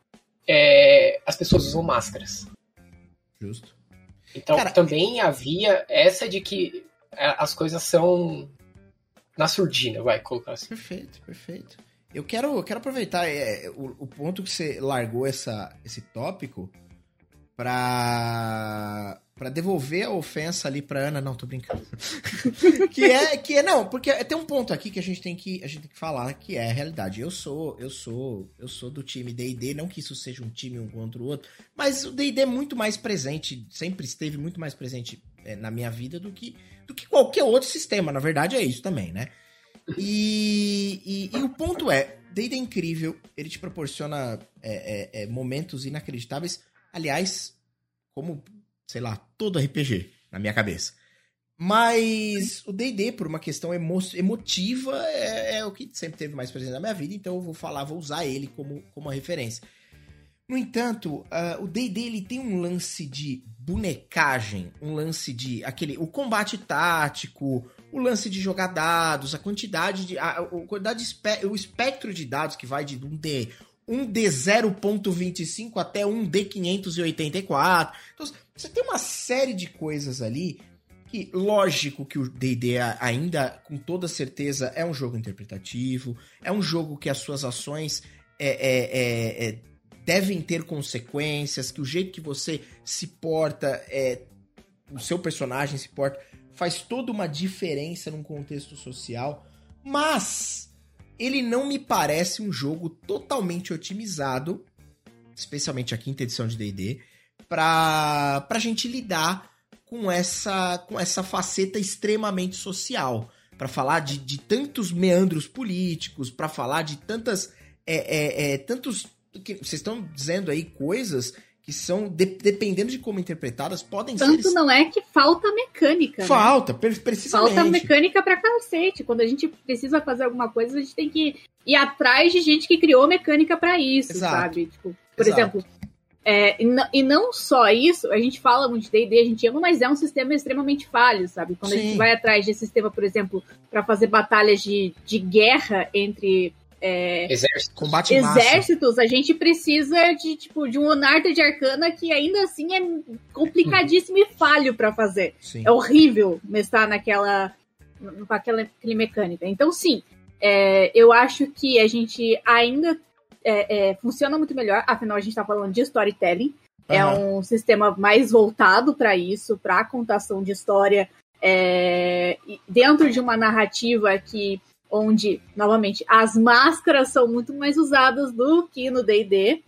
é, as pessoas usam máscaras. Justo. Então, Cara, também havia essa de que é, as coisas são na surdina, vai colocar assim. Perfeito, perfeito. Eu quero, eu quero aproveitar é, o, o ponto que você largou essa, esse tópico pra, pra devolver a ofensa ali pra Ana. Não, tô brincando. que é, que é, não, porque tem um ponto aqui que a gente tem que, a gente tem que falar que é a realidade. Eu sou, eu sou, eu sou do time D&D, não que isso seja um time um contra o outro, mas o D&D é muito mais presente, sempre esteve muito mais presente é, na minha vida do que, do que qualquer outro sistema. Na verdade é isso também, né? E, e- e o ponto é, D&D é incrível, ele te proporciona é, é, é, momentos inacreditáveis. Aliás, como, sei lá, todo RPG na minha cabeça. Mas o D&D, por uma questão emo emotiva, é, é o que sempre teve mais presente na minha vida, então eu vou falar, vou usar ele como, como uma referência. No entanto, ah, o D&D ele tem um lance de bonecagem, um lance de aquele o combate tático, o lance de jogar dados, a quantidade de a, a quantidade de o espectro de dados que vai de um D um D 0.25 até um D 584. Então, você tem uma série de coisas ali que, lógico que o D&D a- ainda, com toda certeza, é um jogo interpretativo, é um jogo que as suas ações é, é, é, é, devem ter consequências, que o jeito que você se porta, é, o seu personagem se porta, faz toda uma diferença num contexto social, mas ele não me parece um jogo totalmente otimizado, especialmente a quinta edição de D&D, pra, pra gente lidar com essa, com essa faceta extremamente social. Pra falar de, de tantos meandros políticos, pra falar de tantas. É, é, é, tantos. que Vocês estão dizendo aí coisas que são, de- dependendo de como interpretadas, podem Tanto ser. não é que falta mecânica. né? Falta, pre- precisamente. Falta mecânica pra cacete. Quando a gente precisa fazer alguma coisa, a gente tem que ir atrás de gente que criou mecânica pra isso, Exato. sabe? Tipo, por Exato. exemplo, É, e, e, não só isso, a gente fala muito de D&D, a gente ama, mas é um sistema extremamente falho, sabe? Quando Sim. a gente vai atrás de sistema, por exemplo, para fazer batalhas de, de guerra entre é, exércitos, Combate exércitos a gente precisa de tipo de um Onarta de Arcana que ainda assim é complicadíssimo e falho para fazer. Sim. É horrível estar naquela com aquela, aquela mecânica. Então, sim, é, eu acho que a gente ainda é, é, funciona muito melhor, afinal a gente está falando de storytelling. Uhum. É um sistema mais voltado para isso, para a contação de história, é, dentro de uma narrativa que onde, novamente, as máscaras são muito mais usadas do que no D&D.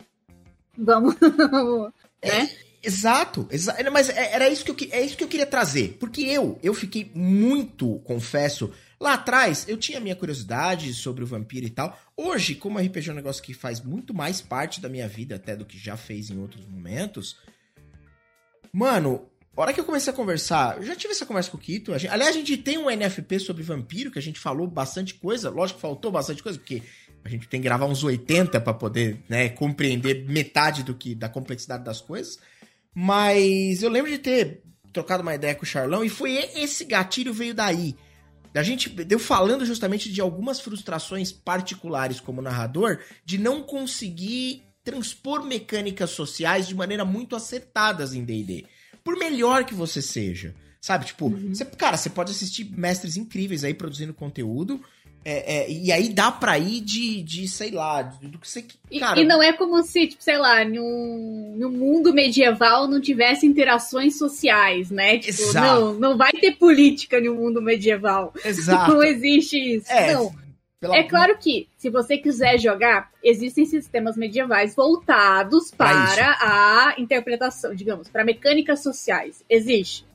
Vamos, né? É, exato, exa mas é, era isso que eu, é isso que eu queria trazer, porque eu, eu fiquei muito, confesso, lá atrás eu tinha minha curiosidade sobre o vampiro e tal. Hoje, como RPG é um negócio que faz muito mais parte da minha vida até do que já fez em outros momentos, mano, a hora que eu comecei a conversar, eu já tive essa conversa com o Kito. A gente, aliás, a gente tem um NFP sobre vampiro, que a gente falou bastante coisa. Lógico que faltou bastante coisa, porque a gente tem que gravar uns 80 para poder né, compreender metade do que da complexidade das coisas. Mas eu lembro de ter trocado uma ideia com o Charlão e foi esse gatilho veio daí. A gente deu falando justamente de algumas frustrações particulares como narrador de não conseguir transpor mecânicas sociais de maneira muito acertadas em D&D por melhor que você seja. Sabe, tipo, uhum. você, cara, você pode assistir mestres incríveis aí produzindo conteúdo. É, é, e aí dá pra ir de, de sei lá, do que você. Cara... E, e, não é como se, tipo, sei lá, num, num mundo medieval não tivesse interações sociais, né? Tipo, Exato. não, não vai ter política no mundo medieval. Exato. Não existe isso. É, não. Pela... É claro que, se você quiser jogar, existem sistemas medievais voltados para a interpretação, digamos, para mecânicas sociais. Existe.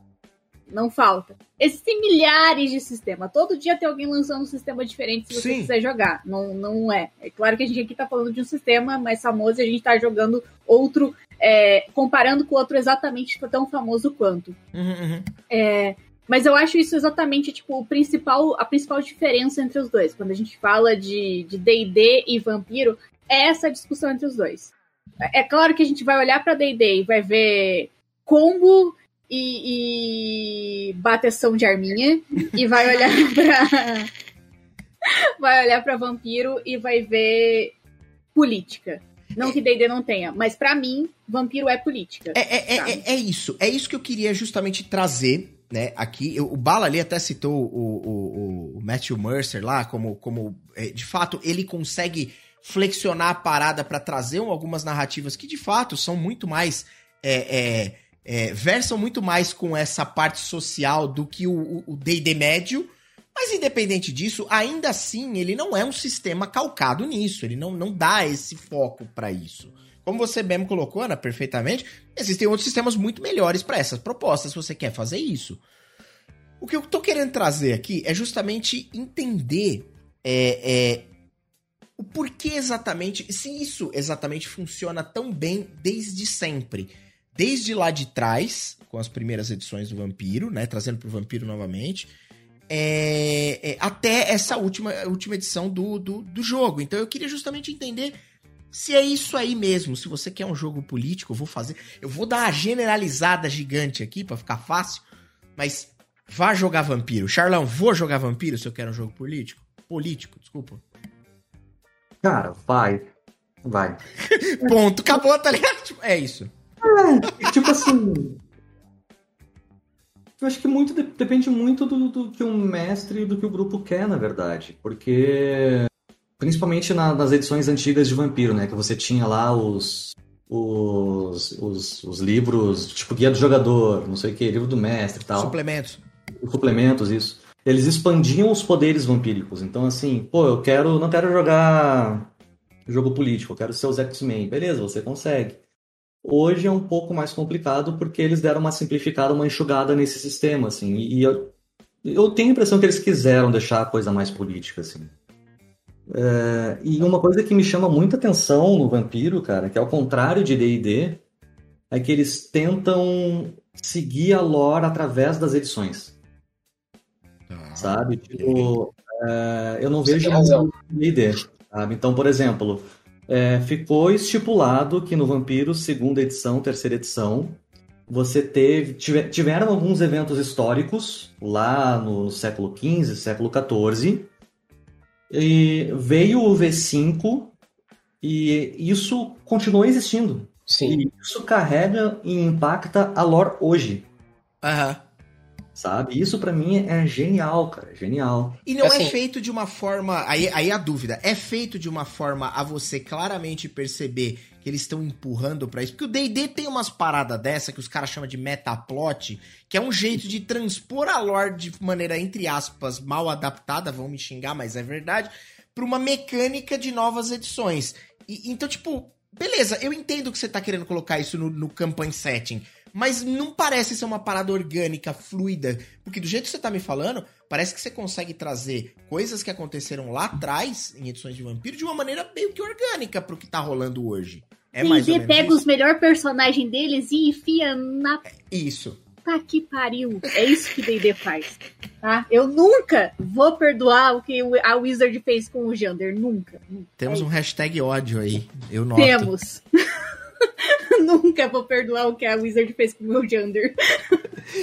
Não falta. Existem milhares de sistemas. Todo dia tem alguém lançando um sistema diferente se você Sim. quiser jogar. Não, não é. É claro que a gente aqui está falando de um sistema mais famoso e a gente está jogando outro, é, comparando com outro exatamente tão famoso quanto. Uhum, uhum. É, mas eu acho isso exatamente, tipo, o principal, a principal diferença entre os dois. Quando a gente fala de D&D e vampiro, é essa discussão entre os dois. É claro que a gente vai olhar para D&D e vai ver combo e, e bateção de arminha e vai olhar para vai olhar para vampiro e vai ver política. Não que D&D não tenha, mas para mim, vampiro é política. É, é, é, é, isso. É isso que eu queria justamente trazer né, aqui, o Bala ali até citou o, o, o Matthew Mercer lá, como, como é, de fato ele consegue flexionar a parada para trazer algumas narrativas que de fato são muito mais. É, é, versam muito mais com essa parte social do que o DD médio. Mas independente disso, ainda assim, ele não é um sistema calcado nisso. Ele não, não dá esse foco para isso. Como você mesmo colocou, Ana, perfeitamente, existem outros sistemas muito melhores para essas propostas, se você quer fazer isso. O que eu tô querendo trazer aqui é justamente entender é, é, o porquê exatamente, se isso exatamente funciona tão bem desde sempre. Desde lá de trás, com as primeiras edições do Vampiro, né? Trazendo pro Vampiro novamente. É, é, até essa última, última edição do, do, do jogo. Então eu queria justamente entender se é isso aí mesmo, se você quer um jogo político, eu vou fazer. Eu vou dar uma generalizada gigante aqui para ficar fácil, mas vá jogar vampiro. Charlão, vou jogar vampiro se eu quero um jogo político? Político, desculpa. Cara, vai. Vai. Ponto, acabou, tá ligado? Tipo, é isso. É, tipo assim. Eu acho que muito depende muito do, do que o mestre e do que o grupo quer, na verdade. Porque Principalmente na, nas edições antigas de Vampiro, né? Que você tinha lá os, os, os, os, livros, tipo Guia do Jogador, não sei o que, livro do mestre e tal. Suplementos. Os suplementos, isso. Eles expandiam os poderes vampíricos. Então, assim, pô, eu quero. Não quero jogar jogo político, eu quero ser os X-Men. Beleza, você consegue. Hoje é um pouco mais complicado porque eles deram uma simplificada, uma enxugada nesse sistema, assim. E eu, eu tenho a impressão que eles quiseram deixar a coisa mais política, assim. É, e uma coisa que me chama muita atenção no Vampiro, cara, que ao contrário de D&D, é que eles tentam seguir a lore através das edições. Ah, sabe? Tipo, é, eu não vejo D&D, sabe? Então, por exemplo, é, ficou estipulado que no Vampiro, segunda edição, terceira edição, você teve tive, tiveram alguns eventos históricos lá no século XV, século XIV, e veio o V5 e isso continuou existindo. Sim. E isso carrega e impacta a lore hoje. Aham. Sabe? Isso pra mim é genial, cara. Genial. E não é Assim- feito de uma forma. Aí, aí a dúvida. É feito de uma forma a você claramente perceber que eles estão empurrando pra isso. Porque o DD tem umas paradas dessa que os caras chamam de metaplot, que é um jeito de transpor a lore de maneira, entre aspas, mal adaptada, vão me xingar, mas é verdade, pra uma mecânica de novas edições. E- então, tipo, beleza, eu entendo que você tá querendo colocar isso no, no campaign setting. Mas não parece ser uma parada orgânica, fluida. Porque do jeito que você tá me falando, parece que você consegue trazer coisas que aconteceram lá atrás, em edições de Vampiro, de uma maneira meio que orgânica pro que tá rolando hoje. É mais ou D&D menos pega isso? os melhores personagens deles e enfia na Isso. puta que pariu. É isso que D&D faz. Tá? Eu nunca vou perdoar o que a Wizard fez com o Jander. Nunca. nunca. Temos É um hashtag ódio aí. Eu noto. Temos. nunca vou perdoar o que a Wizard fez com o meu Jander.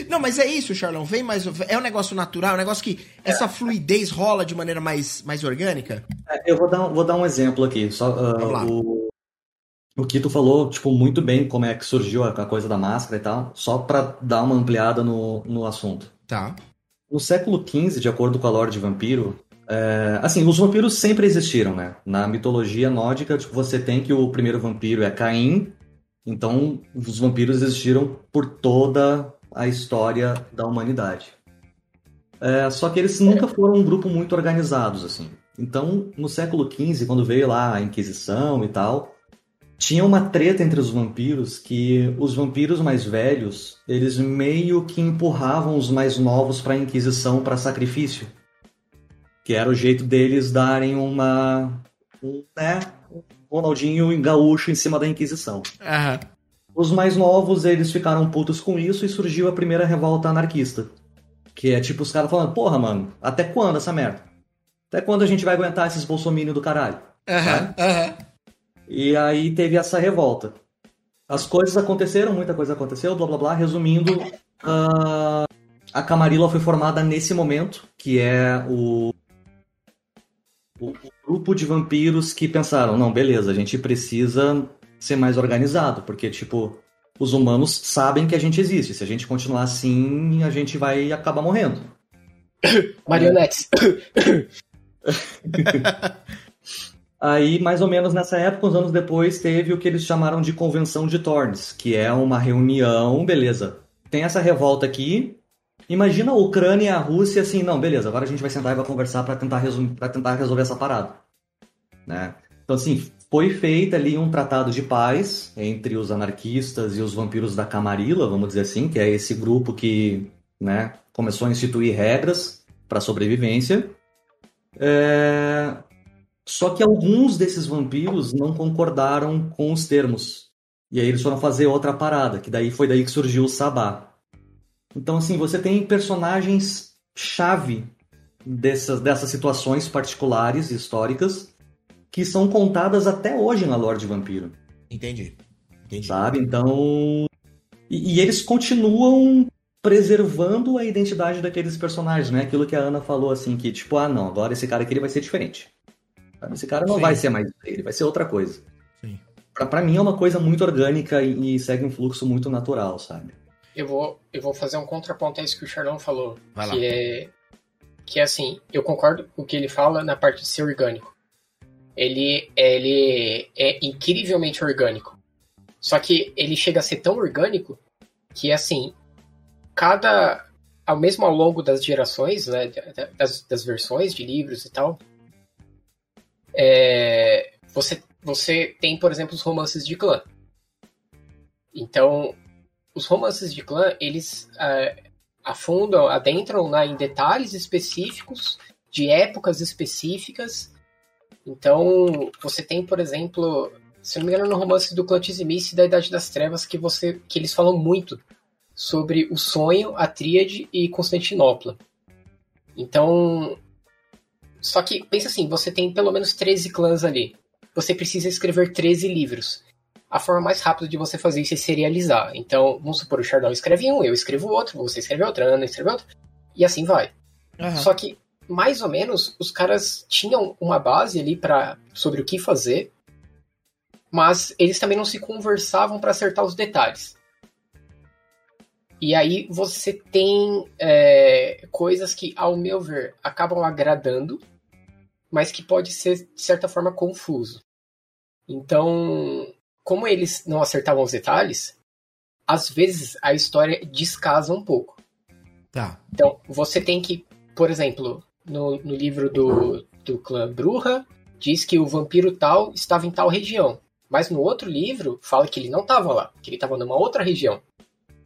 Não, mas é isso, Charlão. Vem mais. É um negócio natural, é um negócio que essa fluidez rola de maneira mais, mais orgânica. É, Eu vou dar, um- vou dar um exemplo aqui. Só, lá. o, o Kito falou, tipo, muito bem como é que surgiu a, a coisa da máscara e tal, só pra dar uma ampliada no, no assunto. Tá. No século XV, de acordo com a lore de vampiro, é, assim, os vampiros sempre existiram, né? Na mitologia nórdica, tipo, você tem que o primeiro vampiro é Caim, então os vampiros existiram por toda a história da humanidade. É, só que eles nunca foram um grupo muito organizados, assim. Então, no século XV, quando veio lá a Inquisição e tal, tinha uma treta entre os vampiros que os vampiros mais velhos, eles meio que empurravam os mais novos para a Inquisição para sacrifício. Que era o jeito deles darem uma um, né, um Ronaldinho em gaúcho em cima da Inquisição. Aham. Os mais novos, eles ficaram putos com isso e surgiu a primeira revolta anarquista. Que é tipo os caras falando, porra, mano, até quando essa merda? Até quando a gente vai aguentar esses bolsominions do caralho? Aham. Aham. E aí teve essa revolta. As coisas aconteceram, muita coisa aconteceu, blá blá blá. Resumindo, ah, a Camarilla foi formada nesse momento, que é o, o, o grupo de vampiros que pensaram, não, beleza, a gente precisa ser mais organizado, porque, tipo, os humanos sabem que a gente existe. Se a gente continuar assim, a gente vai acabar morrendo. Marionetes. Aí, mais ou menos nessa época, uns anos depois, teve o que eles chamaram de Convenção de Tornes, que é uma reunião, beleza. Tem essa revolta aqui. Imagina a Ucrânia e a Rússia assim, não, beleza, agora a gente vai sentar e vai conversar para tentar, tentar resolver essa parada. Né? Então, assim, foi feito ali um tratado de paz entre os anarquistas e os vampiros da Camarilla, vamos dizer assim, que é esse grupo que né, começou a instituir regras para sobrevivência. É, só que alguns desses vampiros não concordaram com os termos. E aí eles foram fazer outra parada, que daí foi daí que surgiu o Sabá. Então, assim, você tem personagens chave dessas, dessas situações particulares e históricas que são contadas até hoje na lore de vampiro, Entendi. Entendi. sabe? Então. E, e eles continuam preservando a identidade daqueles personagens, né? Aquilo que a Ana falou, assim, que tipo, ah, não, agora esse cara aqui ele vai ser diferente. Esse cara não Sim. vai ser mais ele, vai ser outra coisa. Sim. Pra, pra mim é uma coisa muito orgânica e, e segue um fluxo muito natural, sabe? Eu vou, eu vou fazer um contraponto a isso que o Charlão falou. Vai lá. que é que é assim, eu concordo com o que ele fala na parte de ser orgânico. Ele, ele é incrivelmente orgânico. Só que ele chega a ser tão orgânico que assim, cada ao mesmo ao longo das gerações, né, das, das versões de livros e tal, é, você você tem, por exemplo, os romances de clã. Então, os romances de clã, eles ah, afundam, adentram né, em detalhes específicos, de épocas específicas. Então, você tem, por exemplo, se não me engano, no romance do clã Tizimice da Idade das Trevas, que, você, que eles falam muito sobre o sonho, a tríade e Constantinopla. Então, só que, pensa assim, você tem pelo menos 13 clãs ali. você precisa escrever 13 livros. A forma mais rápida de você fazer isso é serializar. Então, vamos supor, o Chardon escreve um, eu escrevo outro, você escreve outro, a Ana escreve outro, e assim vai. Uhum. Só que, mais ou menos, os caras tinham uma base ali para sobre o que fazer, mas eles também não se conversavam para acertar os detalhes. E aí você tem é, coisas que, ao meu ver, acabam agradando, mas que pode ser, de certa forma, confuso. Então, como eles não acertavam os detalhes, às vezes a história descasa um pouco. Tá. Então, você tem que, por exemplo, no, no livro do, do clã Bruja, diz que o vampiro tal estava em tal região. Mas no outro livro, fala que ele não estava lá, que ele estava numa outra região.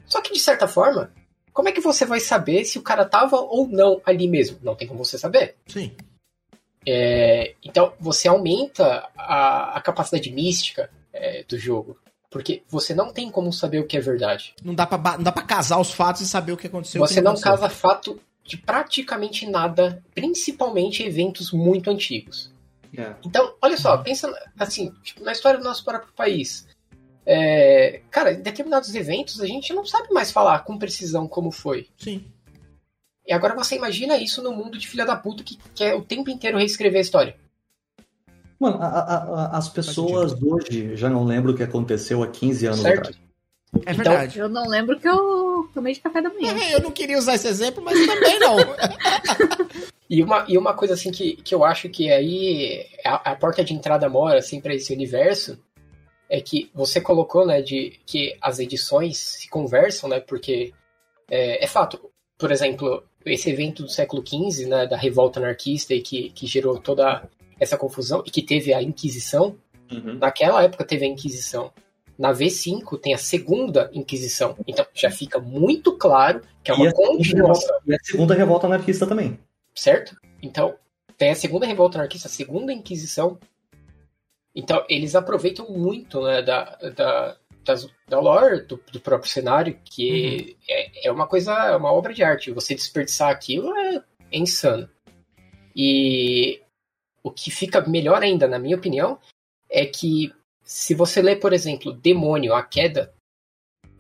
Só que, de certa forma, como é que você vai saber se o cara tava ou não ali mesmo? Não tem como você saber. Sim. É, então, você aumenta a, a capacidade mística é, do jogo. Porque você não tem como saber o que é verdade. Não dá pra, não dá pra casar os fatos e saber o que aconteceu. Você que não, não casa fato de praticamente nada, principalmente eventos muito antigos. É. Então, olha só, pensa assim, tipo, na história do nosso próprio país. É, cara, em determinados eventos a gente não sabe mais falar com precisão como foi. Sim. E agora você imagina isso no mundo de filha da puta que quer o tempo inteiro reescrever a história. Mano, a, a, as pessoas hoje já não lembram o que aconteceu há 15 anos certo? atrás. É então, verdade. eu não lembro que eu tomei de café da manhã. É, eu não queria usar esse exemplo, mas também não. e, uma, e uma coisa assim que, que eu acho que aí a, a porta de entrada mora assim para esse universo é que você colocou, né, de que as edições se conversam, né, porque é, é fato. Por exemplo, esse evento do século XV, né, da revolta anarquista e que, que gerou toda essa confusão e que teve a Inquisição, uhum. naquela época teve a Inquisição. Na V5 tem a segunda Inquisição. Então já fica muito claro que é uma continuação. E a segunda revolta anarquista também. Certo? Então, tem a segunda revolta anarquista, a segunda Inquisição. Então, eles aproveitam muito né, da, da, das, da lore do, do, próprio cenário, que uhum. é, é uma coisa, é uma obra de arte. Você desperdiçar aquilo é, é insano. E o que fica melhor ainda, na minha opinião, é que se você lê, por exemplo, Demônio, a Queda,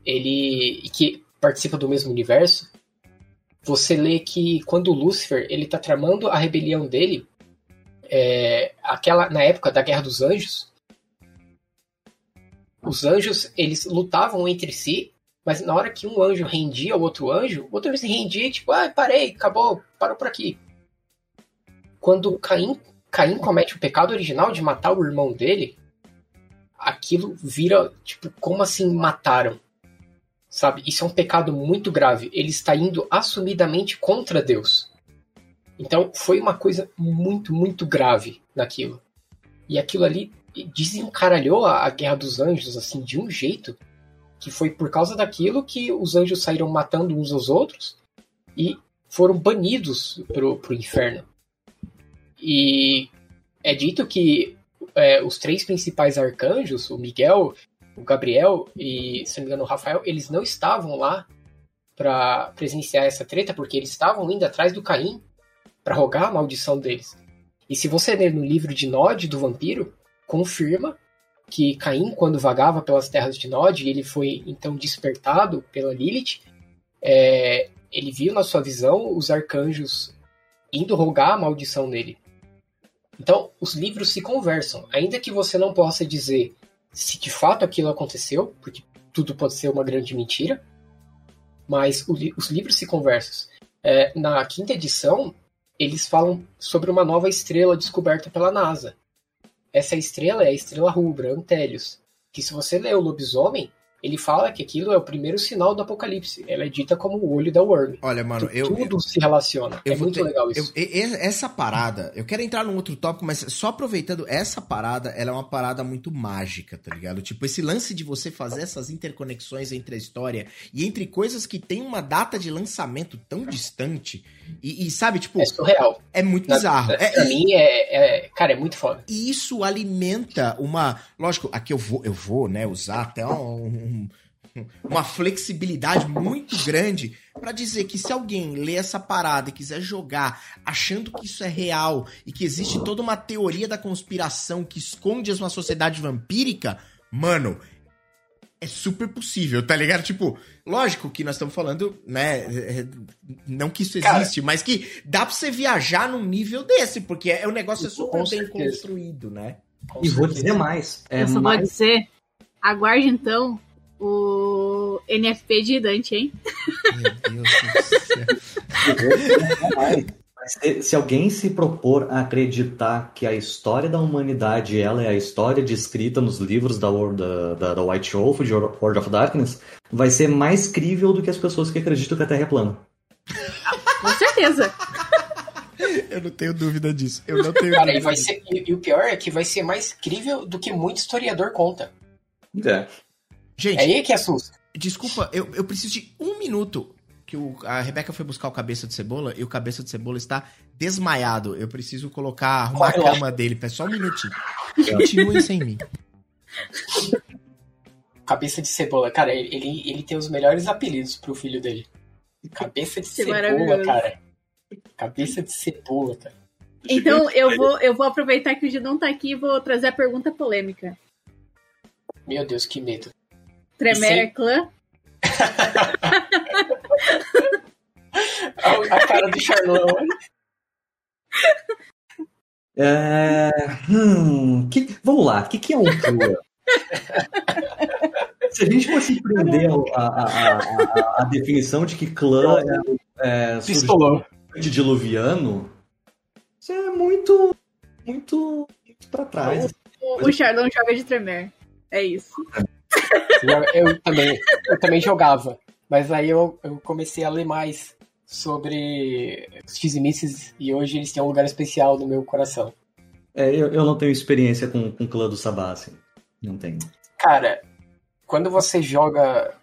ele que participa do mesmo universo, você lê que quando Lúcifer ele está tramando a rebelião dele, é, aquela na época da Guerra dos Anjos, os anjos eles lutavam entre si, mas na hora que um anjo rendia ao outro anjo, o outro se rendia tipo, ah, parei, acabou, parou por aqui. Quando Caim, Caim comete o pecado original de matar o irmão dele, aquilo vira, tipo, como assim mataram? Sabe? Isso é um pecado muito grave. Ele está indo assumidamente contra Deus. Então foi uma coisa muito, muito grave naquilo. E aquilo ali desencaralhou a, a Guerra dos Anjos, assim, de um jeito que foi por causa daquilo que os anjos saíram matando uns aos outros e foram banidos pro, pro inferno. E é dito que é, os três principais arcanjos, o Miguel, o Gabriel e, se não me engano, o Rafael, eles não estavam lá para presenciar essa treta, porque eles estavam indo atrás do Caim para rogar a maldição deles. E se você ler no livro de Nod do vampiro, confirma que Caim, quando vagava pelas terras de Nod, ele foi então despertado pela Lilith, é, ele viu na sua visão os arcanjos indo rogar a maldição nele. Então, os livros se conversam, ainda que você não possa dizer se de fato aquilo aconteceu, porque tudo pode ser uma grande mentira, mas o, os livros se conversam. É, na quinta edição, eles falam sobre uma nova estrela descoberta pela NASA. Essa estrela é a estrela rubra, Antélios, que se você ler o Lobisomem, ele fala que aquilo é o primeiro sinal do apocalipse. Ela é dita como o olho da Worm. Olha, mano, eu. Tudo eu, se relaciona. é muito ter, legal isso. Eu, essa parada, eu quero entrar num outro tópico, mas só aproveitando, essa parada, ela é uma parada muito mágica, tá ligado? Tipo, esse lance de você fazer essas interconexões entre a história e entre coisas que tem uma data de lançamento tão distante. E, e sabe, tipo. É surreal. É muito bizarro. Na, é, pra mim, é, é, Cara, é muito foda. E isso alimenta uma. Lógico, aqui eu vou, eu vou, né, usar até um uma flexibilidade muito grande para dizer que se alguém lê essa parada e quiser jogar achando que isso é real e que existe toda uma teoria da conspiração que esconde uma sociedade vampírica, mano, é super possível, tá ligado? Tipo, lógico que nós estamos falando, né? É, não que isso existe, Cara, mas que dá pra você viajar num nível desse, porque é, o negócio é super bem certeza. construído, né? e vou dizer mais. É Eu só mais... vou dizer, aguarde então o NFP de Dante, hein? Meu Deus do céu. Se, se, alguém se propor a acreditar que a história da humanidade ela é a história descrita nos livros da, da, da, da White Wolf, de World of Darkness, vai ser mais crível do que as pessoas que acreditam que a Terra é plana. Com certeza. Eu não tenho dúvida disso. Eu não tenho Cara, e, vai ser, e, e, o pior é que vai ser mais crível do que muito historiador conta. É. Gente, é aí que assusta. Desculpa, eu, eu preciso de um minuto que o, a Rebeca foi buscar o cabeça de cebola e o cabeça de cebola está desmaiado. Eu preciso colocar, arrumar a cama dele. Só um minutinho. Continuem sem mim. Cabeça de cebola, cara, ele, ele tem os melhores apelidos pro filho dele. Cabeça de que cebola, cara. Cabeça de cebola, cara. Então eu vou, eu vou aproveitar que o não tá aqui e vou trazer a pergunta polêmica. Meu Deus, que medo. Tremere é clã? a, cara do Charlão. É, hum, que, vamos lá, o que, que é um clã? Se a gente fosse prender a, a, a, a, definição de que clã é, é diluviano, isso é muito, muito, muito pra trás. O, o Charlão joga de tremer. É isso. Eu, também, eu também jogava. Mas aí eu, eu comecei a ler mais sobre os X e hoje eles têm um lugar especial no meu coração. É, eu, eu não tenho experiência com, com o clã do Sabá, assim. Não tenho. Cara, quando você joga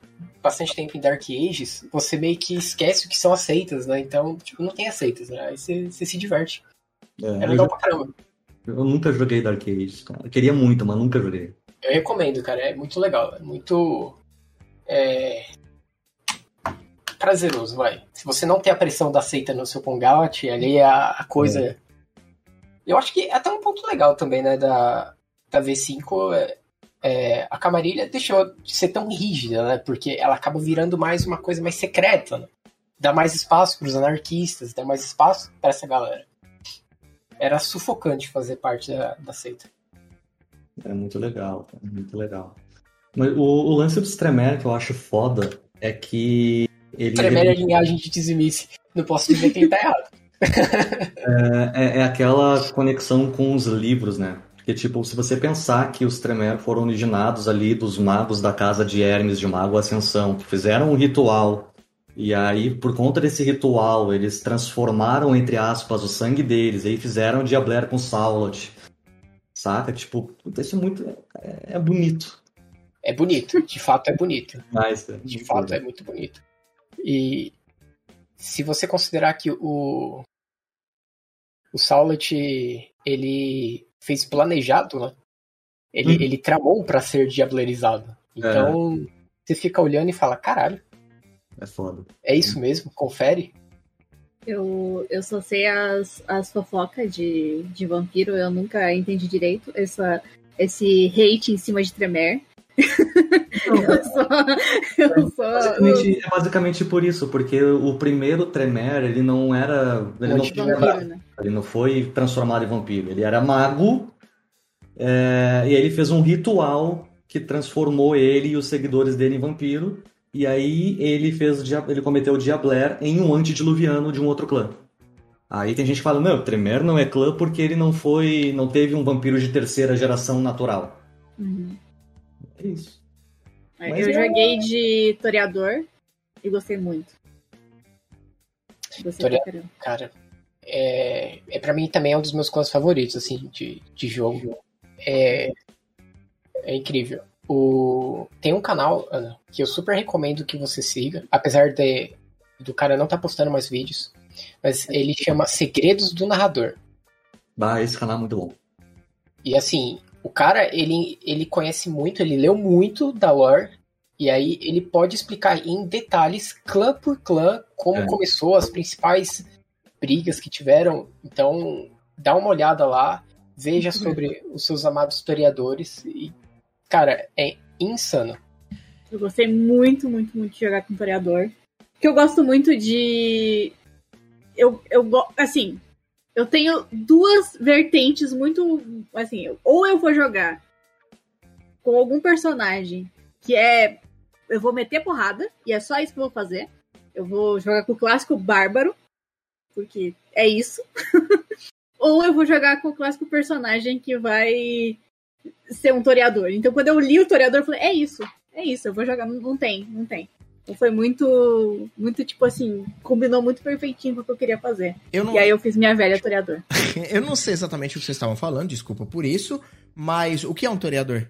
bastante tempo em Dark Ages, você meio que esquece o que são aceitas, né? Então, tipo, não tem aceitas, né? Aí você, você se diverte. É, é legal pra caramba. Eu nunca joguei Dark Ages, cara. Eu queria muito, mas nunca joguei. Eu recomendo, cara. É muito legal. É muito. É, prazeroso, vai. Se você não tem a pressão da seita no seu Pongout, ali é a, coisa. Eu acho que é até um ponto legal também, né, da, da V5. É, é, a camarilha deixou de ser tão rígida, né? Porque ela acaba virando mais uma coisa mais secreta, né? Dá mais espaço para os anarquistas, dá mais espaço para essa galera. Era sufocante fazer parte da, da seita. É muito legal, muito legal. Mas o, o lance do Stremer que eu acho foda é que ele, Tremere a linhagem de Dizimice. Não posso dizer que ele tá errado. é, é, é, aquela conexão com os livros, né? Porque, tipo, se você pensar que os Tremere foram originados ali dos magos da casa de Hermes, de Mago Ascensão, que fizeram um ritual, e aí, por conta desse ritual, eles transformaram, entre aspas, o sangue deles, e aí fizeram Diabler com Saulot. Saca? Tipo, isso é muito. É, é bonito. É bonito, de fato é bonito. Mas, é de fato é muito bonito. E se você considerar que o o Saulet ele fez planejado, né? Ele, hum. ele tramou para ser diablerizado. Então, é. você fica olhando e fala, caralho. É foda. É isso mesmo? Confere. Eu, eu só sei as, as fofocas de, de vampiro, eu nunca entendi direito essa, esse hate em cima de Tremer. eu sou, eu sou, basicamente, é basicamente por isso, porque o primeiro Tremer, ele não era. Ele não, vampiro, né? ele não foi transformado em vampiro. Ele era mago. É, e aí ele fez um ritual que transformou ele e os seguidores dele em vampiro. E aí ele fez ele cometeu o Diabler em um antediluviano de um outro clã. Aí tem gente que fala, não, Tremer não é clã porque ele não foi. não teve um vampiro de terceira geração natural. Uhum. É isso. Mas eu é... joguei de Toreador e gostei muito. Gostei Toreador, cara, é, é para mim também é um dos meus clãs favoritos, assim, de, de jogo. É, é incrível. O, tem um canal, Ana, que eu super recomendo que você siga, apesar de do cara não estar tá postando mais vídeos, mas ele chama Segredos do Narrador. Bah, esse canal é muito bom. E assim, o cara, ele, ele conhece muito, ele leu muito da lore E aí ele pode explicar em detalhes, clã por clã, como é. começou, as principais brigas que tiveram. Então, dá uma olhada lá, veja sobre os seus amados historiadores. E, cara, é insano. Eu gostei muito, muito, muito de jogar com historiador. Que eu gosto muito de. Eu, eu assim, eu tenho duas vertentes muito. Assim, ou eu vou jogar com algum personagem que é. Eu vou meter porrada, e é só isso que eu vou fazer. Eu vou jogar com o clássico bárbaro, porque é isso. ou eu vou jogar com o clássico personagem que vai ser um toreador. Então, quando eu li o toreador, eu falei: é isso, é isso, eu vou jogar. Não, não tem, não tem. Então foi muito, muito tipo assim, combinou muito perfeitinho com o que eu queria fazer. Eu não... E aí eu fiz minha velha toreador. eu não sei exatamente o que vocês estavam falando, desculpa por isso, mas o que é um toreador?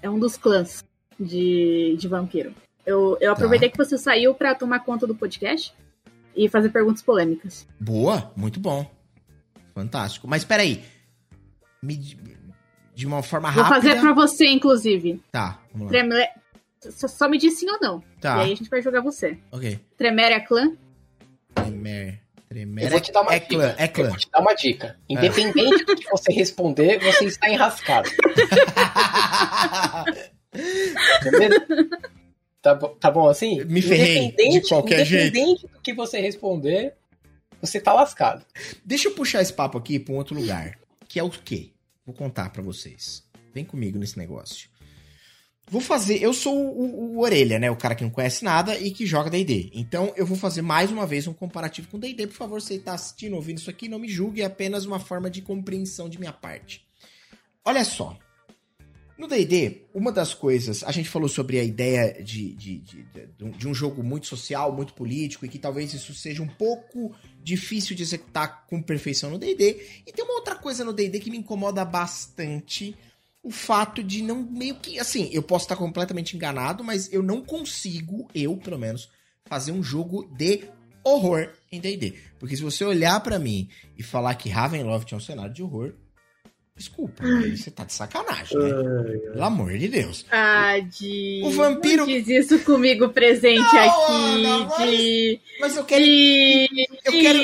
É um dos clãs de, de vampiro. Eu, eu aproveitei tá. que você saiu para tomar conta do podcast e fazer perguntas polêmicas. Boa, muito bom. Fantástico. Mas peraí. Me, de uma forma rápida. Vou fazer para você, inclusive. Tá, vamos lá. Só me diz sim ou não. Tá. E aí a gente vai jogar você. Ok. Tremere é clã? Tremer. Tremer eu vou te dar uma é dica. clã, é clã. Eu vou te dar uma dica. É. Independente é. do que você responder, você está enrascado. tá, tá bom assim? Me ferrei de qualquer independente jeito. Independente do que você responder, você tá lascado. Deixa eu puxar esse papo aqui para um outro lugar. Que é o quê? Vou contar para vocês. Vem comigo nesse negócio. Vou fazer. Eu sou o, o, Orelha, né? O cara que não conhece nada e que joga DD. Então eu vou fazer mais uma vez um comparativo com DD. Por favor, você está assistindo, ouvindo isso aqui, não me julgue, é apenas uma forma de compreensão de minha parte. Olha só. No DD, uma das coisas. A gente falou sobre a ideia de, de, de, de, um jogo muito social, muito político, e que talvez isso seja um pouco difícil de executar com perfeição no DD. E tem uma outra coisa no DD que me incomoda bastante o fato de não meio que assim, eu posso estar completamente enganado, mas eu não consigo, eu pelo menos, fazer um jogo de horror em D&D. Porque se você olhar para mim e falar que Ravenloft é um cenário de horror, desculpa, você tá de sacanagem, né? Pelo amor de Deus. Ah, de... O vampiro... Não diz isso comigo presente não, aqui, não, mas, de... Mas eu quero... De... Eu quero...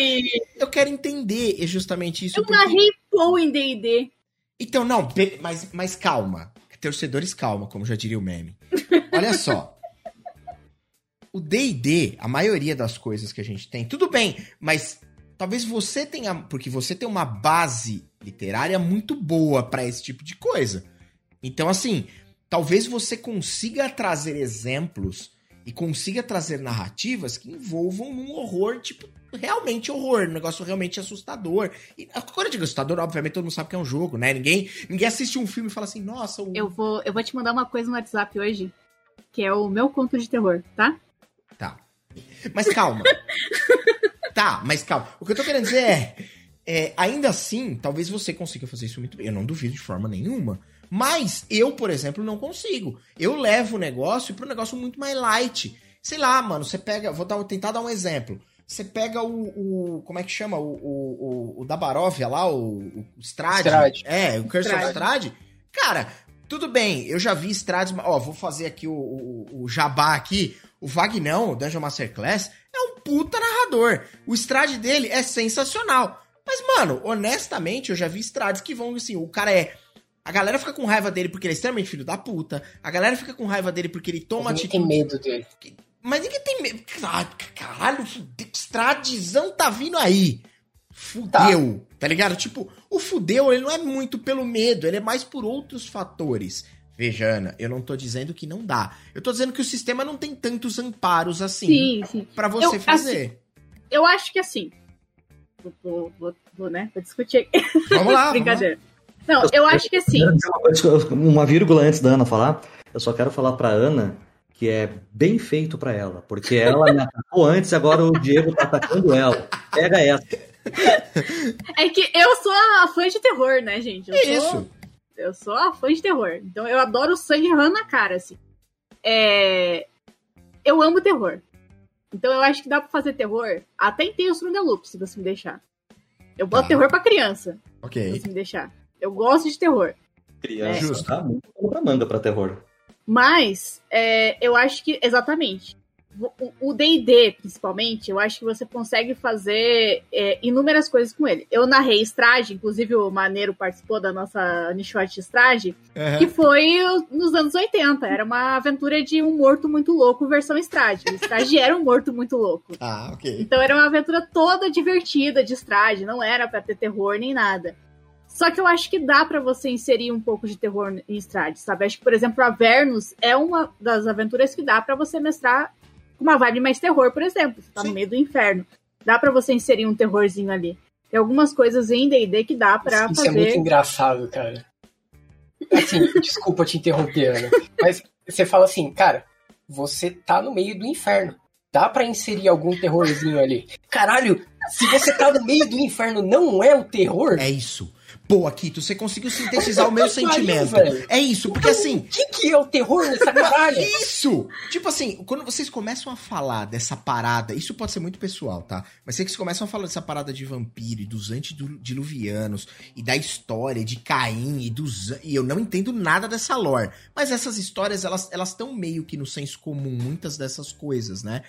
Eu quero entender justamente isso. Eu porque... narrei Paul em D&D. Então, não, mas, mas calma. Torcedores, calma, como já diria o meme. Olha só. O DD, a maioria das coisas que a gente tem, tudo bem, mas talvez você tenha. Porque você tem uma base literária muito boa para esse tipo de coisa. Então, assim, talvez você consiga trazer exemplos e consiga trazer narrativas que envolvam um horror, tipo, realmente horror, um negócio realmente assustador. E quando eu digo assustador, obviamente todo mundo sabe que é um jogo, né? Ninguém, ninguém assiste um filme e fala assim, nossa. O... Eu, vou, eu vou te mandar uma coisa no WhatsApp hoje, que é o meu conto de terror, tá? Tá. Mas calma. tá, mas calma. O que eu tô querendo dizer é, é, ainda assim, talvez você consiga fazer isso muito bem. Eu não duvido de forma nenhuma. Mas eu, por exemplo, não consigo. Eu levo o negócio para um negócio muito mais light. Sei lá, mano, você pega. Vou dar, tentar dar um exemplo. Você pega o, o, Como é que chama? O, o, o, da Baróvia lá, o, o Strade. Strade. É, o Curse Strade. of Strade. Cara, tudo bem, eu já vi Strades. Ó, vou fazer aqui o, o, o jabá aqui. O Vagnão, o Dungeon Masterclass, é um puta narrador. O Strade dele é sensacional. Mas, mano, honestamente, eu já vi Strades que vão assim, o cara é. A galera fica com raiva dele porque ele é extremamente filho da puta. A galera fica com raiva dele porque ele toma atitude. tem medo dele. Mas ninguém tem medo. Caralho, extradizão tá vindo aí. Fudeu, tá. tá ligado? Tipo, o fudeu, ele não é muito pelo medo, ele é mais por outros fatores. Veja, Ana, eu não tô dizendo que não dá. Eu tô dizendo que o sistema não tem tantos amparos assim sim, sim. pra você eu, fazer. Assim, eu acho que assim. Vou, vou, vou, né? Vou discutir aqui. Vamos lá. Brincadeira. Não, eu acho que assim. Uma vírgula antes da Ana falar. Eu só quero falar pra Ana que é bem feito para ela, porque ela me atacou antes, agora o Diego tá atacando ela. Pega essa. É que eu sou a fã de terror, né, gente? Eu é sou, isso. Eu sou a fã de terror. Então eu adoro sangue rando na cara, assim. É... Eu amo terror. Então eu acho que dá pra fazer terror até em Tales from the Loop, se você me deixar. Eu boto tá. terror pra criança. Ok. Se você me deixar. Eu gosto de terror. Criança, é. Justo. tá muito pra manga pra terror. Mas é, eu acho que, exatamente, o D&D, principalmente, eu acho que você consegue fazer é, inúmeras coisas com ele. Eu narrei Strade, inclusive o Maneiro participou da nossa Nichote Strade, uhum. que foi nos anos 80. Era uma aventura de um morto muito louco versão Strade. O Strade era um morto muito louco. Ah, ok. Então era uma aventura toda divertida de Strade, não era para ter terror nem nada. Só que eu acho que dá para você inserir um pouco de terror em Strade, sabe? Acho que, por exemplo, a Vernus é uma das aventuras que dá para você mestrar uma vibe mais terror, por exemplo. Você tá Sim. no meio do inferno. Dá para você inserir um terrorzinho ali. Tem algumas coisas em D&D que dá pra Isso fazer... Isso é muito engraçado, cara. Assim, desculpa te interromper, Ana. Mas você fala assim, cara, você tá no meio do inferno. Dá para inserir algum terrorzinho ali. Caralho, se você tá no meio do inferno, não é o terror? É isso. Pô, Akito, você conseguiu sintetizar o meu sentimento. é isso, porque então, assim. O que, que é o terror nessa caralho? Isso! Tipo assim, quando vocês começam a falar dessa parada, isso pode ser muito pessoal, tá? Mas vocês começam a falar dessa parada de vampiro e dos antediluvianos e da história de Caim e dos. E eu não entendo nada dessa lore. Mas essas histórias, elas estão meio que no senso comum, muitas dessas coisas, né?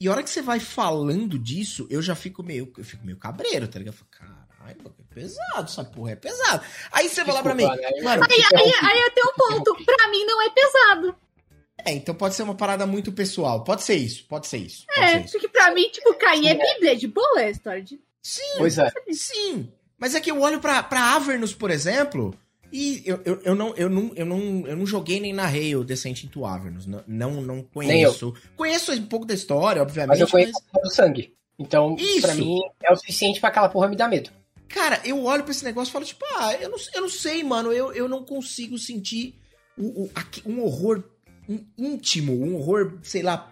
E a hora que você vai falando disso, eu já fico meio, eu fico meio cabreiro, tá ligado? Eu falo, caralho, é pesado, essa porra é pesado. Aí você vai lá pra mim, né? mano. Aí, aí, aí até um ponto, pra mim não é pesado. É, então pode ser uma parada muito pessoal. Pode ser isso, pode ser isso. Pode é, ser isso. porque pra mim, tipo, Caim é Bíblia, de boa é a história de. Sim, pois é. sim. Mas é que eu olho pra, pra Avernus, por exemplo, e eu, eu, eu, não, eu, não, eu, não, eu não joguei nem narrei o Descent into Avernus. Não, não, não conheço. Conheço um pouco da história, obviamente. Mas eu conheço mas... do sangue. Então, Isso. pra mim, é o suficiente para aquela porra me dar medo. Cara, eu olho pra esse negócio e falo, tipo, ah, eu não, eu não sei, mano, eu, eu não consigo sentir um, um horror íntimo, um horror, sei lá,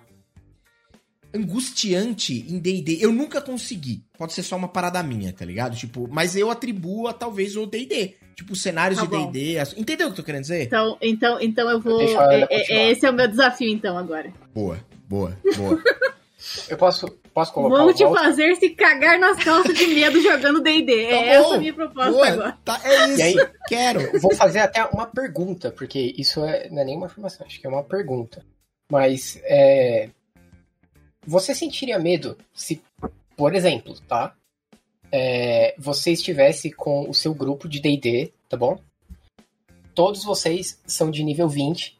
angustiante em D&D. Eu nunca consegui. Pode ser só uma parada minha, tá ligado? Tipo, mas eu atribuo a talvez o D&D. Tipo, cenários tá de D&D. Entendeu o que eu tô querendo dizer? Então, então, então eu vou... É, é, esse é o meu desafio, então, agora. Boa, boa, boa. eu posso, Posso colocar Vamos te fazer se cagar nas calças de medo jogando D&D. Tá é essa a minha proposta Boa. agora. Tá, é isso, aí, quero. Vou fazer até uma pergunta, porque isso é, não é nenhuma informação, acho que é uma pergunta. Mas, é, você sentiria medo se, por exemplo, tá? É, você estivesse com o seu grupo de D&D, tá bom? Todos vocês são de nível 20.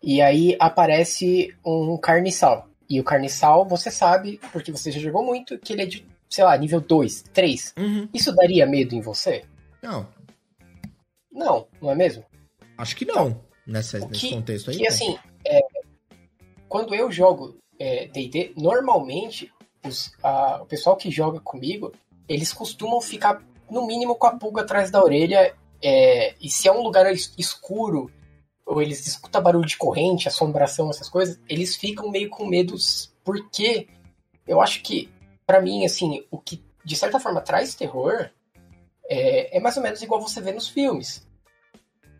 E aí aparece um carniçal. E o carniçal, você sabe, porque você já jogou muito, que ele é de, sei lá, nível 2, 3. Uhum. Isso daria medo em você? Não. Não, não é mesmo? Acho que não, nessa, que, nesse contexto aí. Que assim, é, quando eu jogo D&D, é, normalmente os, a, o pessoal que joga comigo, eles costumam ficar no mínimo com a pulga atrás da orelha. É, e se é um lugar escuro ou eles escutam barulho de corrente, assombração, essas coisas, eles ficam meio com medo, porque eu acho que, para mim, assim, o que de certa forma traz terror é, é mais ou menos igual você vê nos filmes.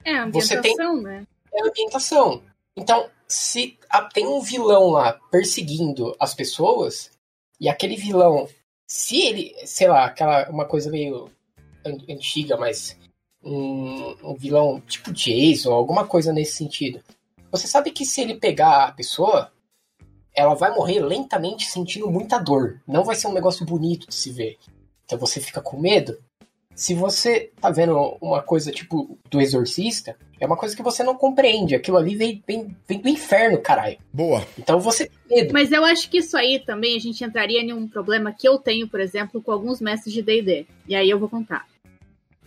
É a ambientação, você tem, né? É a ambientação. Então, se a, tem um vilão lá perseguindo as pessoas, e aquele vilão, se ele, sei lá, aquela uma coisa meio antiga, mas um, um vilão tipo Jason, alguma coisa nesse sentido. Você sabe que se ele pegar a pessoa, ela vai morrer lentamente sentindo muita dor. Não vai ser um negócio bonito de se ver. Então você fica com medo. Se você tá vendo uma coisa tipo do exorcista, é uma coisa que você não compreende. Aquilo ali vem, vem, vem do inferno, caralho. Boa. Então você tem medo. Mas eu acho que isso aí também a gente entraria em um problema que eu tenho, por exemplo, com alguns mestres de DD. E aí eu vou contar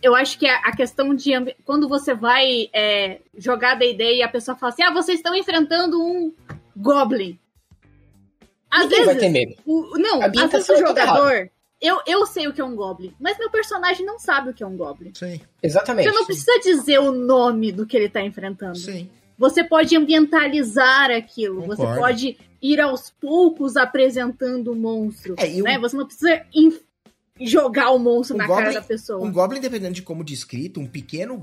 eu acho que a, questão de quando você vai é, jogar D&D e a pessoa fala assim, ah, vocês estão enfrentando um Goblin. Às Ninguém vezes, vai ter medo. O, não, às vezes o jogador, eu, eu sei o que é um Goblin, mas meu personagem não sabe o que é um Goblin. Sim. Exatamente. Você não precisa dizer o nome do que ele está enfrentando. Sim. Você pode ambientalizar aquilo, Concordo. você pode ir aos poucos apresentando o monstro. É, né? Você não precisa jogar o monstro um na goblin, cara da pessoa. Um goblin, dependendo de como descrito, um pequeno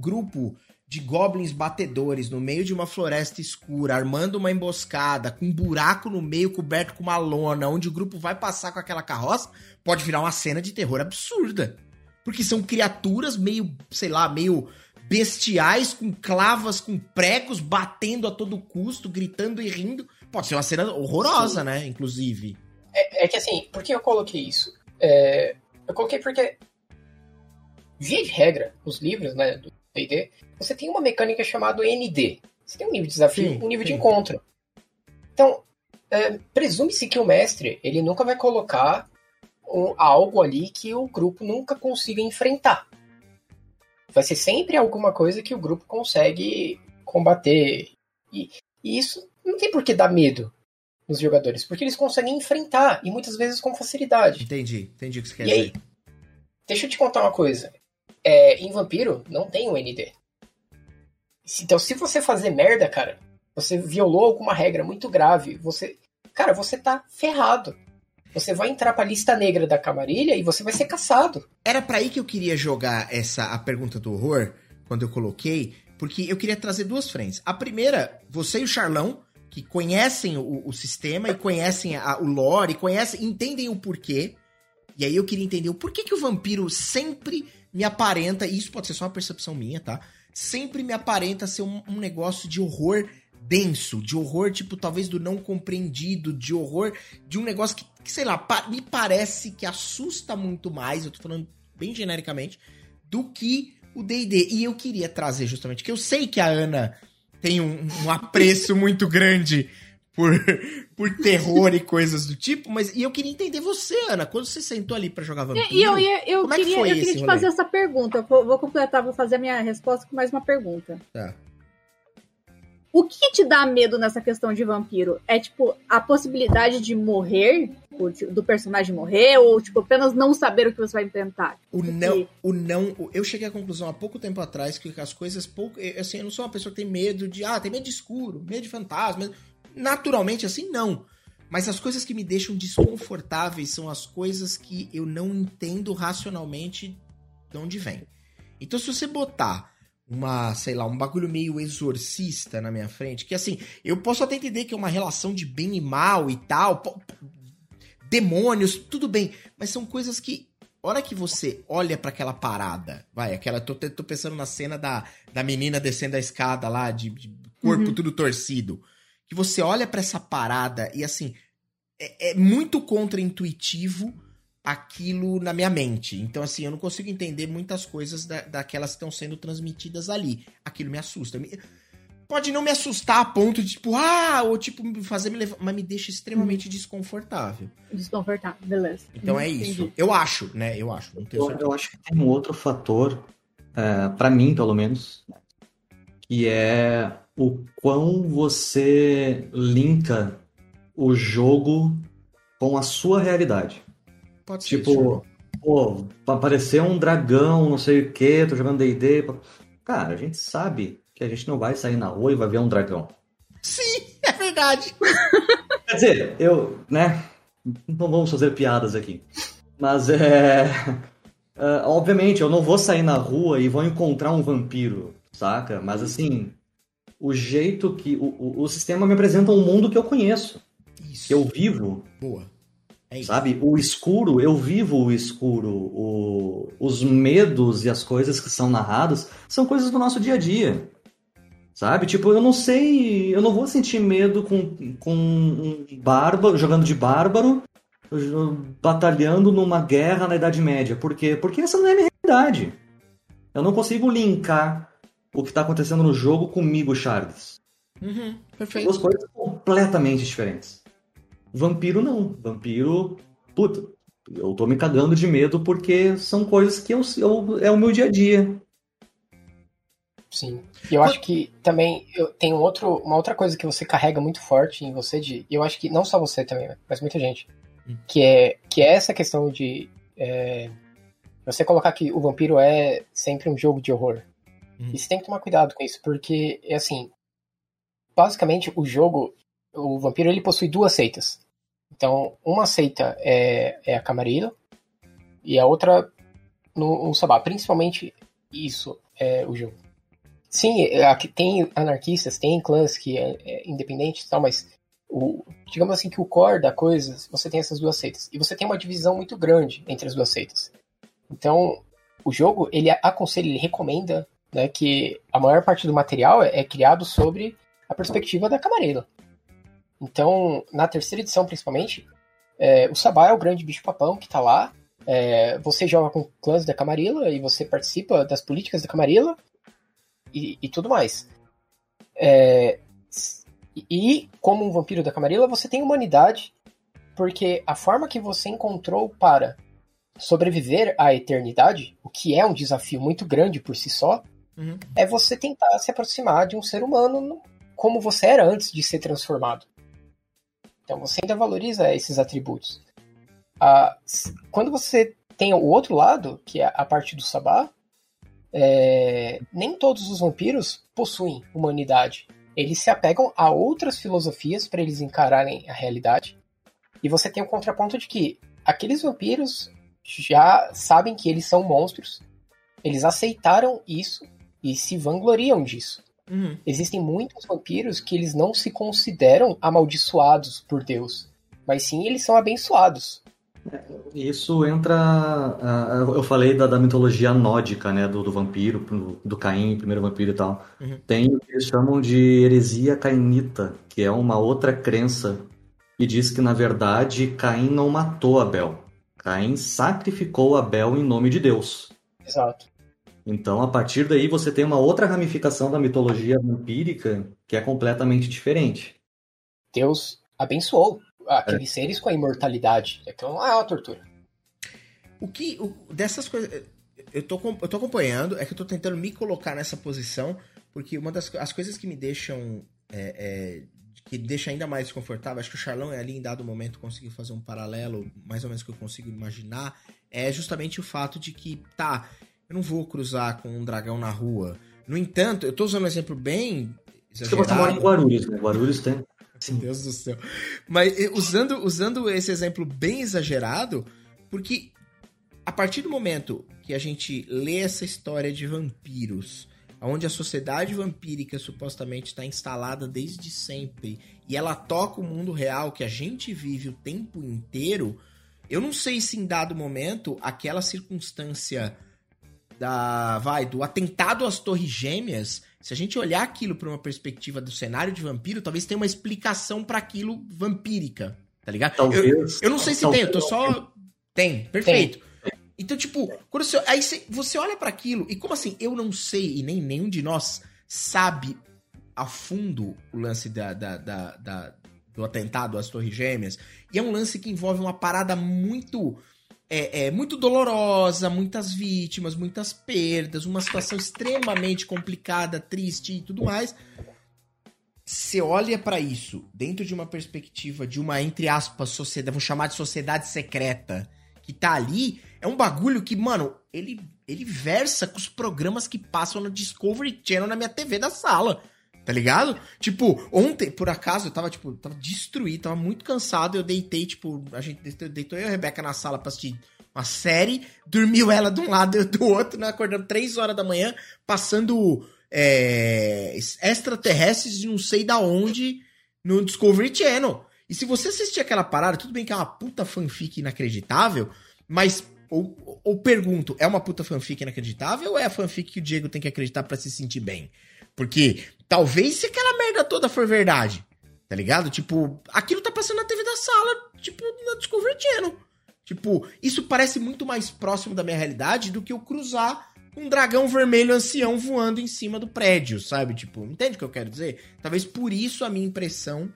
grupo de goblins batedores no meio de uma floresta escura, armando uma emboscada, com um buraco no meio coberto com uma lona, onde o grupo vai passar com aquela carroça, pode virar uma cena de terror absurda. Porque são criaturas meio, sei lá, meio bestiais, com clavas, com pregos, batendo a todo custo, gritando e rindo. Pode ser uma cena horrorosa, Sim. né? Inclusive. É, é, que assim, por que eu coloquei isso? É, eu coloquei porque, via de regra, os livros, né, do D&D, você tem uma mecânica chamada ND. Você tem um nível de desafio e um nível sim. de encontro. Então, é, presume-se que o mestre, ele nunca vai colocar um, algo ali que o grupo nunca consiga enfrentar. Vai ser sempre alguma coisa que o grupo consegue combater. E, e isso não tem por que dar medo nos jogadores, porque eles conseguem enfrentar, e muitas vezes com facilidade. Entendi, entendi o que você quer e dizer. Aí, deixa eu te contar uma coisa. É, em Vampiro, não tem o ND. Então, se você fazer merda, cara, você violou alguma regra muito grave, você. Cara, você tá ferrado. Você vai entrar pra lista negra da camarilha e você vai ser caçado. Era para aí que eu queria jogar essa a pergunta do horror, quando eu coloquei, porque eu queria trazer duas frentes. A primeira, você e o Charlão, que conhecem o, o sistema e conhecem a, o lore, e conhecem, entendem o porquê. E aí eu queria entender o porquê que o vampiro sempre me aparenta, e isso pode ser só uma percepção minha, tá? Sempre me aparenta ser um, um negócio de horror denso, de horror, tipo, talvez do não compreendido, de horror, de um negócio que, que sei lá, pa me parece que assusta muito mais, eu tô falando bem genericamente, do que o D&D. E eu queria trazer justamente, que eu sei que a Ana tem um, um apreço muito grande por, por terror e coisas do tipo, mas e eu queria entender você, Ana, quando você sentou ali para jogar Vampiro, e eu, eu, eu como queria, é que foi eu queria te rolê? fazer essa pergunta, vou, vou, completar, vou fazer a minha resposta com mais uma pergunta. Tá. O que te dá medo nessa questão de vampiro? É, tipo, a possibilidade de morrer, do personagem morrer, ou, tipo, apenas não saber o que você vai enfrentar? O Porque... não, o não. Eu cheguei à conclusão há pouco tempo atrás que as coisas pouco. Assim, eu não sou uma pessoa que tem medo de. Ah, tem medo de escuro, medo de fantasma. Naturalmente, assim, não. Mas as coisas que me deixam desconfortáveis são as coisas que eu não entendo racionalmente de onde vem. Então, se você botar uma, sei lá, um bagulho meio exorcista na minha frente, que assim, eu posso até entender que é uma relação de bem e mal e tal, demônios, tudo bem, mas são coisas que hora que você olha para aquela parada, vai, aquela tô, tô pensando na cena da, da menina descendo a escada lá de, de corpo uhum. tudo torcido, que você olha para essa parada e assim, é, é muito contraintuitivo aquilo na minha mente. Então, assim, eu não consigo entender muitas coisas da, daquelas que estão sendo transmitidas ali. Aquilo me assusta. Me, pode não me assustar a ponto de, tipo, ah, ou tipo, fazer me levar, mas me deixa extremamente hum. desconfortável. Desconfortável, beleza. Então é isso. Eu acho, né? Eu acho. eu, eu, acho que tem um outro fator, é, para mim, pelo menos, que é o quão você linka o jogo com a sua realidade. Pode ser. Tipo, pô, aparecer um dragão, não sei o que, tô jogando DD. Cara, a gente sabe que a gente não vai sair na rua e vai ver um dragão. Sim, é verdade. Quer dizer, eu, né? Não vamos fazer piadas aqui. Mas é. Uh, obviamente, eu não vou sair na rua e vou encontrar um vampiro, saca? Mas assim, o jeito que. O, o, o sistema me apresenta um mundo que eu conheço. Isso. Que eu vivo. Boa. É Sabe? O escuro, eu vivo o escuro. O, os medos e as coisas que são narradas são coisas do nosso dia a dia. Sabe? Tipo, eu não sei. Eu não vou sentir medo com, com um bárbaro, jogando de bárbaro, batalhando numa guerra na Idade Média. Por quê? Porque essa não é a minha realidade. Eu não consigo linkar o que está acontecendo no jogo comigo, Charles. Uhum, perfeito. Duas coisas completamente diferentes. Vampiro não. Vampiro, puta, eu tô me cagando de medo porque são coisas que eu, eu é o meu dia a dia. Sim. E eu acho que também eu, tem um outro, uma outra coisa que você carrega muito forte em você, de, eu acho que não só você também, mas muita gente, hum. que, é, que é essa questão de é, você colocar que o vampiro é sempre um jogo de horror. Hum. E você tem que tomar cuidado com isso, porque, é assim, basicamente o jogo, o vampiro ele possui duas seitas. Então, uma seita é, é a Camarilla e a outra no, no Sabá. Principalmente isso é o jogo. Sim, é, aqui tem anarquistas, tem clãs que é, é independente e tal, mas o, digamos assim que o core da coisa, você tem essas duas seitas. E você tem uma divisão muito grande entre as duas seitas. Então, o jogo, ele aconselha, ele recomenda né, que a maior parte do material é, é criado sobre a perspectiva da Camarilla. Então, na terceira edição, principalmente, é, o Sabá é o grande bicho-papão que está lá. É, você joga com clãs da Camarilla e você participa das políticas da Camarilla e, e tudo mais. É, e, como um vampiro da Camarilla, você tem humanidade, porque a forma que você encontrou para sobreviver à eternidade, o que é um desafio muito grande por si só, uhum. é você tentar se aproximar de um ser humano como você era antes de ser transformado. Então você ainda valoriza esses atributos. Ah, quando você tem o outro lado, que é a parte do Sabá, é, nem todos os vampiros possuem humanidade. Eles se apegam a outras filosofias para eles encararem a realidade. E você tem o contraponto de que aqueles vampiros já sabem que eles são monstros, eles aceitaram isso e se vangloriam disso. Uhum. Existem muitos vampiros que eles não se consideram amaldiçoados por Deus, mas sim eles são abençoados. Isso entra. Uh, eu falei da, da, mitologia nórdica, né? Do, do vampiro, do Caim, primeiro vampiro e tal. Uhum. Tem o que eles chamam de heresia cainita, que é uma outra crença que diz que, na verdade, Caim não matou Abel. Caim sacrificou Abel em nome de Deus. Exato. Então, a partir daí, você tem uma outra ramificação da mitologia vampírica que é completamente diferente. Deus abençoou aqueles é. seres com a imortalidade. Então não é uma tortura. O que. O, dessas coisas. Eu tô, eu tô acompanhando, é que eu tô tentando me colocar nessa posição, porque uma das as coisas que me deixam. É, é, que deixa ainda mais desconfortável, acho que o Charlão ali em dado momento conseguiu fazer um paralelo, mais ou menos que eu consigo imaginar, é justamente o fato de que, tá, eu não vou cruzar com um dragão na rua. No entanto, eu tô usando um exemplo bem exagerado. Você mora em Guarulhos, né? Guarulhos tem. Sim. Deus do céu. Mas usando, usando esse exemplo bem exagerado, porque a partir do momento que a gente lê essa história de vampiros, onde a sociedade vampírica supostamente está instalada desde sempre e ela toca o mundo real que a gente vive o tempo inteiro, eu não sei se em dado momento aquela circunstância da vai do atentado às Torres Gêmeas se a gente olhar aquilo por uma perspectiva do cenário de vampiro, talvez tenha uma explicação para aquilo vampírica, tá ligado? Talvez. Eu, eu não sei se tem, eu tô só. Tem, perfeito. Tem. Então, tipo, quando você, aí você, você olha para aquilo, e como assim, eu não sei, e nem nenhum de nós sabe a fundo o lance da, da, da, da do atentado às Torres Gêmeas, e é um lance que envolve uma parada muito é, é, muito dolorosa, muitas vítimas, muitas perdas, uma situação extremamente complicada, triste e tudo mais. Você olha para isso dentro de uma perspectiva de uma, entre aspas, sociedade, vamos chamar de sociedade secreta, que tá ali, é um bagulho que, mano, ele, ele versa com os programas que passam no Discovery Channel na minha TV da sala. Tá ligado? Tipo, ontem, por acaso, eu tava, tipo, tava destruído, tava muito cansado. Eu deitei, tipo, a gente deitou eu e a Rebeca na sala pra assistir uma série. Dormiu ela de um lado e do outro, né? Acordando 3 horas da manhã, passando é, extraterrestres de não sei da onde no Discovery Channel. E se você assistir aquela parada, tudo bem que é uma puta fanfic inacreditável, mas. Ou, ou pergunto, é uma puta fanfic inacreditável ou é a fanfic que o Diego tem que acreditar para se sentir bem? Porque talvez se aquela merda toda for verdade, tá ligado? Tipo, aquilo tá passando na TV da sala, tipo, na Discovery Channel. Tipo, isso parece muito mais próximo da minha realidade do que eu cruzar um dragão vermelho ancião voando em cima do prédio, sabe? Tipo, entende o que eu quero dizer? Talvez por isso a minha impressão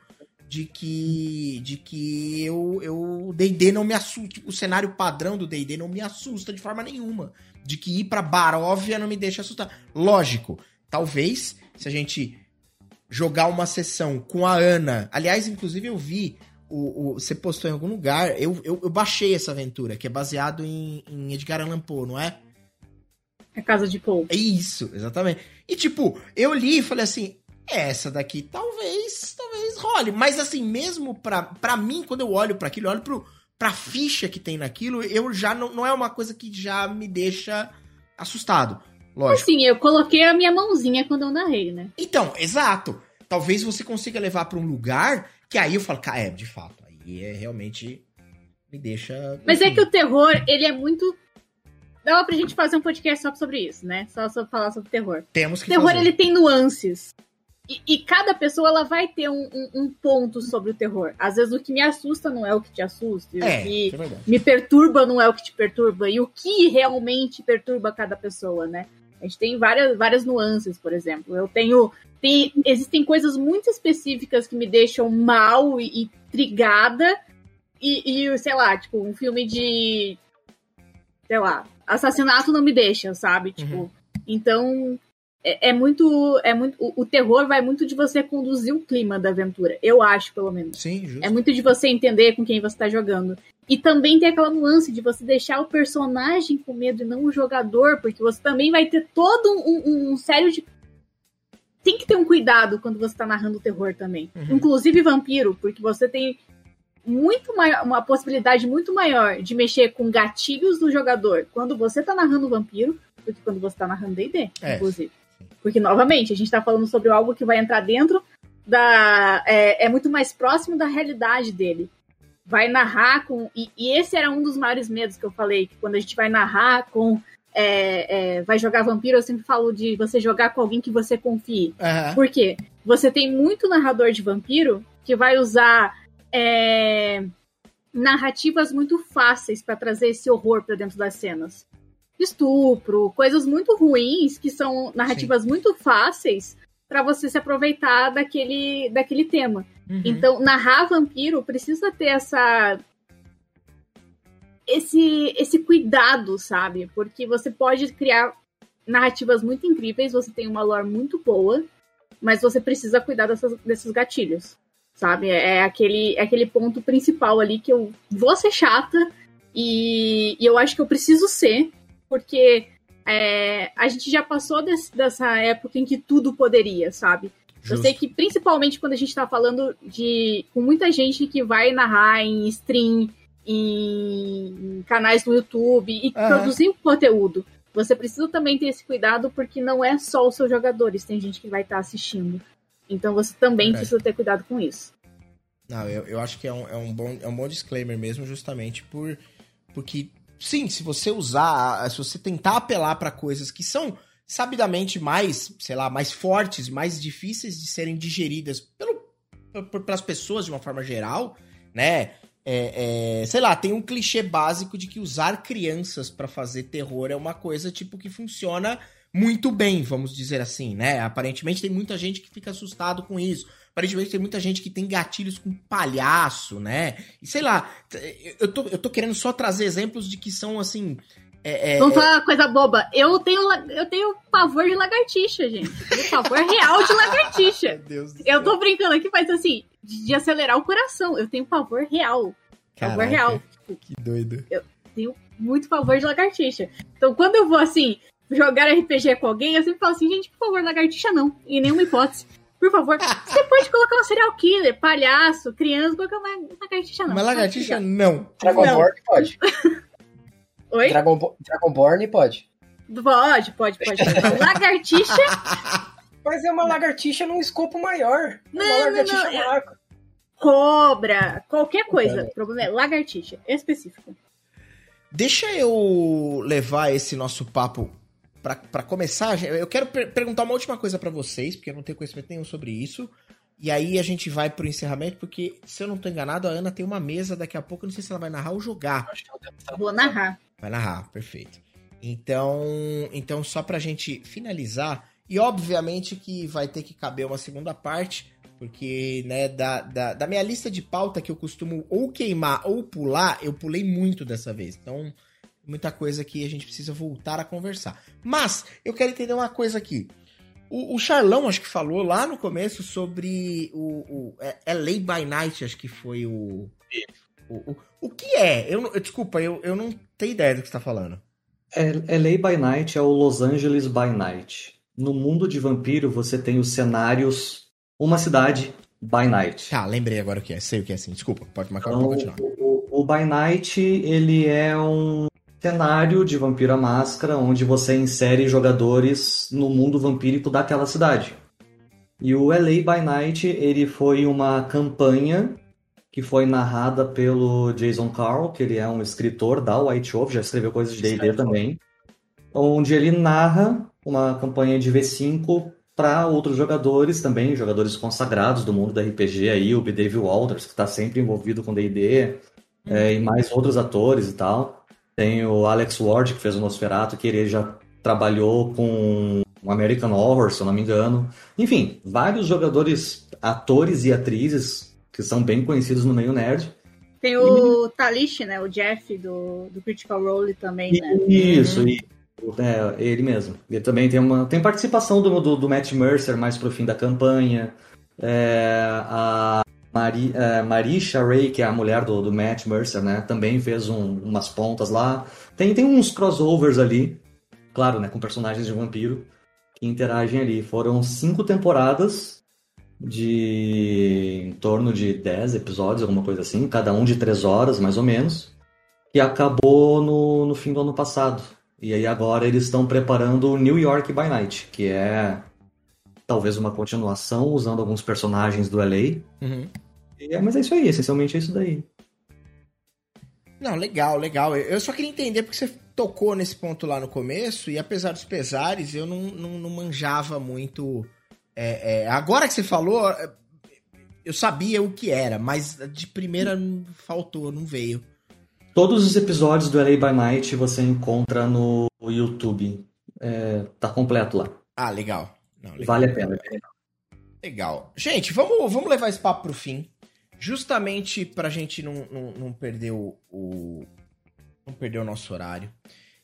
de que de que eu eu D&D não me assusta, tipo, o cenário padrão do D&D não me assusta de forma nenhuma, de que ir para Baróvia não me deixa assustar. Lógico, Talvez, se a gente jogar uma sessão com a Ana. Aliás, inclusive eu vi. O, o, você postou em algum lugar. Eu, eu, eu baixei essa aventura, que é baseado em, em Edgar Allan Poe, não é? A Casa de Poe. É isso, exatamente. E tipo, eu li e falei assim: essa daqui talvez, talvez role. Mas assim, mesmo pra, pra mim, quando eu olho para aquilo, eu olho pro, pra ficha que tem naquilo, eu já não, não é uma coisa que já me deixa assustado. Lógico. Assim, eu coloquei a minha mãozinha quando eu narrei, né? Então, exato. Talvez você consiga levar para um lugar que aí eu falo, cara, é, de fato, aí é realmente me deixa. Mas é que o terror, ele é muito. dava pra gente fazer um podcast só sobre isso, né? Só sobre falar sobre terror. Temos que o terror, fazer. ele tem nuances. E, e cada pessoa, ela vai ter um, um, um ponto sobre o terror. Às vezes, o que me assusta não é o que te assusta. e É, o que é me perturba não é o que te perturba. E o que realmente perturba cada pessoa, né? A gente tem várias, várias nuances, por exemplo. Eu tenho. Tem, existem coisas muito específicas que me deixam mal e, e trigada. E, e, sei lá, tipo, um filme de. Sei lá, assassinato não me deixa, sabe? Tipo. Então. É, é muito. É muito o, o terror vai muito de você conduzir o clima da aventura. Eu acho, pelo menos. Sim, justo. É muito de você entender com quem você tá jogando. E também tem aquela nuance de você deixar o personagem com medo e não o jogador, porque você também vai ter todo um, um, um sério de. Tem que ter um cuidado quando você tá narrando terror também. Uhum. Inclusive vampiro, porque você tem muito maior, uma possibilidade muito maior de mexer com gatilhos do jogador quando você tá narrando vampiro do que quando você tá narrando D&D, É. inclusive. Porque, novamente, a gente tá falando sobre algo que vai entrar dentro da... É, é muito mais próximo da realidade dele. Vai narrar com... E, e esse era um dos maiores medos que eu falei, que quando a gente vai narrar com... é, é, vai jogar vampiro, eu sempre falo de você jogar com alguém que você confie. Aham. Por quê? Você tem muito narrador de vampiro que vai usar é, narrativas muito fáceis para trazer esse horror para dentro das cenas. Estupro, coisas muito ruins que são narrativas muito fáceis para você se aproveitar daquele, daquele tema. Uhum. Então, narrar vampiro precisa ter essa esse esse cuidado, sabe? Porque você pode criar narrativas muito incríveis, você tem uma lore muito boa, mas você precisa cuidar dessas, desses gatilhos, sabe? É aquele, é aquele ponto principal ali que eu vou ser chata e, e eu acho que eu preciso ser, porque é, a gente já passou desse- dessa época em que tudo poderia, sabe? Eu Justo. sei que principalmente quando a gente tá falando de. com muita gente que vai narrar em stream, em canais no YouTube e Aham. produzir conteúdo. Você precisa também ter esse cuidado porque não é só os seus jogadores, tem gente que vai estar assistindo. Então você também Verdade. precisa ter cuidado com isso. Não, eu, eu acho que é um, é, um bom, é um bom disclaimer mesmo, justamente por porque, sim, se você usar, se você tentar apelar pra coisas que são sabidamente mais, sei lá, mais fortes, mais difíceis de serem digeridas pelo, pelas pessoas de uma forma geral, né? É, é, sei lá, tem um clichê básico de que usar crianças pra fazer terror é uma coisa tipo que funciona muito bem, vamos dizer assim, né? Aparentemente tem muita gente que fica assustado com isso. Aparentemente tem muita gente que tem gatilhos com palhaço, né? E sei lá, eu tô, eu tô querendo só trazer exemplos de que são assim. é, é, Vamos falar uma coisa boba. Eu tenho, eu tenho pavor de lagartixa, gente. Eu tenho pavor real de lagartixa. Meu Deus do Eu céu. tô brincando aqui, mas assim, de, de acelerar o coração. Eu tenho pavor real. Pavor Caraca, real. Que doido. tenho muito pavor de lagartixa. Então, quando eu vou, assim, jogar RPG com alguém, eu sempre falo assim, gente, por favor, lagartixa não. Em nenhuma hipótese. Por favor. Você pode colocar um serial killer, palhaço, criança, colocar uma lagartixa não. Mas lagartixa não. Dragonborn pode. Oi? Dragon, Dragonborn pode. Pode, pode, pode. Lagartixa, Mas é uma lagartixa num escopo maior. Não, uma não, lagartixa não, é- maca. cobra, qualquer coisa. O problema é lagartixa, específico. Deixa eu levar esse nosso papo pra começar. Eu quero per- perguntar uma última coisa pra vocês, porque eu não tenho conhecimento nenhum sobre isso. E aí a gente vai pro encerramento, porque se eu não tô enganado, a Ana tem uma mesa daqui a pouco. Eu não sei se ela vai narrar ou jogar. Vou narrar. Vai narrar, perfeito. Então, então só pra gente finalizar, e obviamente que vai ter que caber uma segunda parte, porque, né, da, da, da minha lista de pauta que eu costumo ou queimar ou pular, eu pulei muito dessa vez. Então, muita coisa que a gente precisa voltar a conversar. Mas, eu quero entender uma coisa aqui. O, o Charlão, acho que falou lá no começo sobre o, o é, é Lay by Night, acho que foi o. O, o, o que é? Eu, não- eu- desculpa, eu, eu não tenho ideia do que você tá falando. É, LA by Night é o Los Angeles by Night. No mundo de vampiro, você tem os cenários Uma Cidade by Night. Tá, lembrei agora o que é. Sei o que é assim. Desculpa, pode marcar Então, continuar. o, o, o By Night, ele é um cenário de Vampiro à Máscara, onde você insere jogadores no mundo vampírico daquela cidade. E o LA by Night, ele foi uma campanha que foi narrada pelo Jason Carl, que ele é um escritor da White Wolf, já escreveu coisas de D&D também. onde ele narra uma campanha de V5 para outros jogadores também, jogadores consagrados do mundo da RPG aí, o B. Dave Walters, que está sempre envolvido com D&D, uhum. é, e mais outros atores e tal. Tem o Alex Ward, que fez o Nosferatu, que ele já trabalhou com o American Horror, se eu não me engano. Enfim, vários jogadores, atores e atrizes que são bem conhecidos no meio nerd. Tem o Talish, né? O Jeff do, do Critical Role também, né? Isso, e, é, ele mesmo. Ele também tem uma tem participação do, do, do Matt Mercer mais pro fim da campanha. É, a Mari, é, Marisha Ray, que é a mulher do, do Matt Mercer, né? Também fez um, umas pontas lá. Tem, tem uns crossovers ali, claro, né? Com personagens de vampiro que interagem ali. Foram cinco temporadas de em torno de 10 episódios, alguma coisa assim, cada um de 3 horas, mais ou menos, que acabou no, no fim do ano passado. E aí agora eles estão preparando o New York by Night, que é talvez uma continuação, usando alguns personagens do LA. Uhum. É, mas é isso aí, essencialmente é isso daí. Não, legal, legal. Eu só queria entender porque você tocou nesse ponto lá no começo, e apesar dos pesares, eu não, não, não manjava muito é, é, agora que você falou, eu sabia o que era, mas de primeira faltou, não veio. Todos os episódios do LA by Night você encontra no YouTube. É, tá completo lá. Ah, legal. Não, legal. Vale a pena. Legal. Gente, vamos, vamos levar esse papo pro fim. Justamente pra gente não, não, não perder o, o, não perder o nosso horário.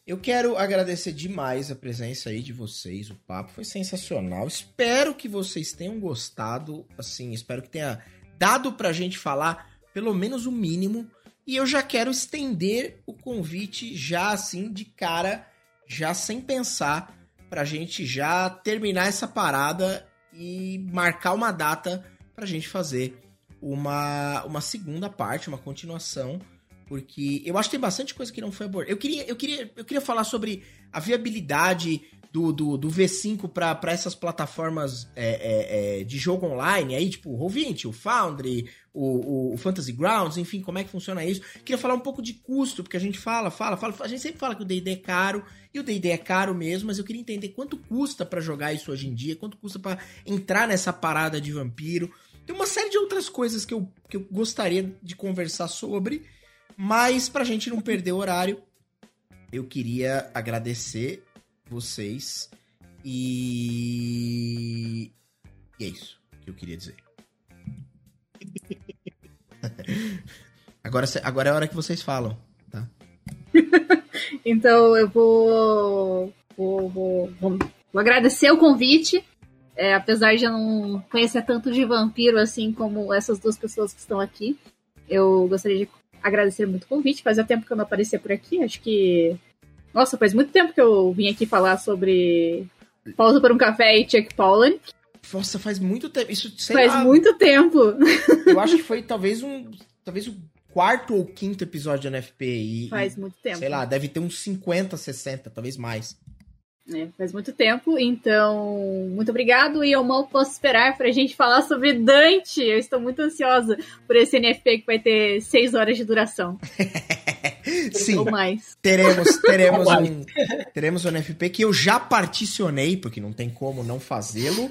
Eu quero agradecer demais a presença aí de vocês, o papo foi sensacional. Espero que vocês tenham gostado, assim, espero que tenha dado pra gente falar pelo menos o mínimo. E eu já quero estender o convite já assim de cara, já sem pensar, pra gente já terminar essa parada e marcar uma data pra gente fazer uma, uma segunda parte, uma continuação porque eu acho que tem bastante coisa que não foi abordada. Eu queria, eu queria, eu queria falar sobre a viabilidade do, do, do V5 para essas plataformas é, é, é, de jogo online, aí, tipo o Roll20, o Foundry, o, o, o, Fantasy Grounds, enfim, como é que funciona isso. Queria falar um pouco de custo, porque a gente fala, fala, fala. A gente sempre fala que o DD é caro, e o DD é caro mesmo, mas eu queria entender quanto custa para jogar isso hoje em dia, quanto custa para entrar nessa parada de vampiro. Tem uma série de outras coisas que eu, que eu gostaria de conversar sobre. Mas pra gente não perder o horário, eu queria agradecer vocês e. E é isso que eu queria dizer. agora, agora é a hora que vocês falam, tá? então eu vou, vou, vou, vou, vou agradecer o convite. É, apesar de eu não conhecer tanto de vampiro assim como essas duas pessoas que estão aqui, eu gostaria de agradecer muito o convite. Fazia tempo que eu não aparecia por aqui. Acho que. Nossa, faz muito tempo que eu vim aqui falar sobre Pausa para um Café e Chuck Pollan. Nossa, faz muito tempo. Isso faz lá, muito tempo. Eu acho que foi talvez um. Talvez o quarto ou quinto episódio da NFP. E, faz muito tempo. Sei lá, deve ter uns 50, 60, talvez mais. É, faz muito tempo, então muito obrigado e eu mal posso esperar para a gente falar sobre Dante. Eu estou muito ansiosa por esse NFP que vai ter seis horas de duração. Sim, ou mais. teremos teremos um teremos um NFP que eu já particionei porque não tem como não fazê-lo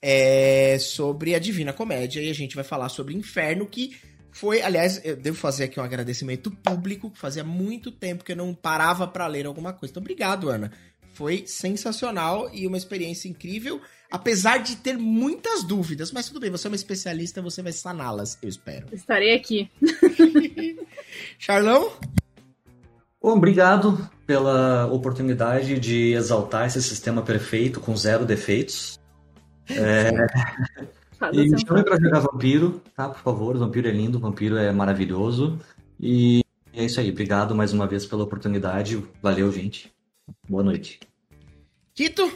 é, sobre a Divina Comédia e a gente vai falar sobre Inferno que foi, aliás, eu devo fazer aqui um agradecimento público, que fazia muito tempo que eu não parava para ler alguma coisa. Então, obrigado, Ana foi sensacional e uma experiência incrível, apesar de ter muitas dúvidas. Mas tudo bem, você é uma especialista, você vai saná-las, eu espero. Estarei aqui. Charlão? Bom, obrigado pela oportunidade de exaltar esse sistema perfeito com zero defeitos. É... e me chame para jogar Vampiro, tá? Por favor, Vampiro é lindo, Vampiro é maravilhoso. E é isso aí, obrigado mais uma vez pela oportunidade. Valeu, gente. Boa noite. Tito?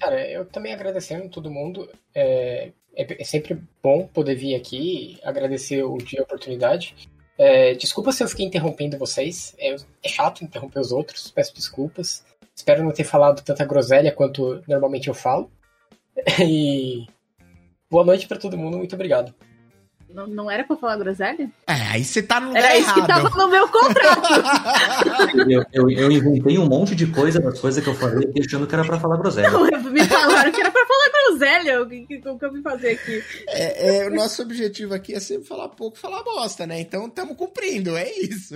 Cara, eu também agradecendo todo mundo. É, é, é, sempre bom poder vir aqui agradecer o dia a oportunidade. É, desculpa se eu fiquei interrompendo vocês. É, é, chato interromper os outros, peço desculpas. Espero não ter falado tanta groselha quanto normalmente eu falo. E boa noite para todo mundo, muito obrigado. Não, não era pra falar groselha? É, aí você tá no lugar Era isso errado. que tava no meu contrato. Eu, eu, eu inventei um monte de coisa das coisas que eu falei, achando que era pra falar groselha. Me falaram que era pra falar groselha. O que, que, que eu vim fazer aqui? É, é, o nosso objetivo aqui é sempre falar pouco, falar bosta, né? Então estamos cumprindo, é isso.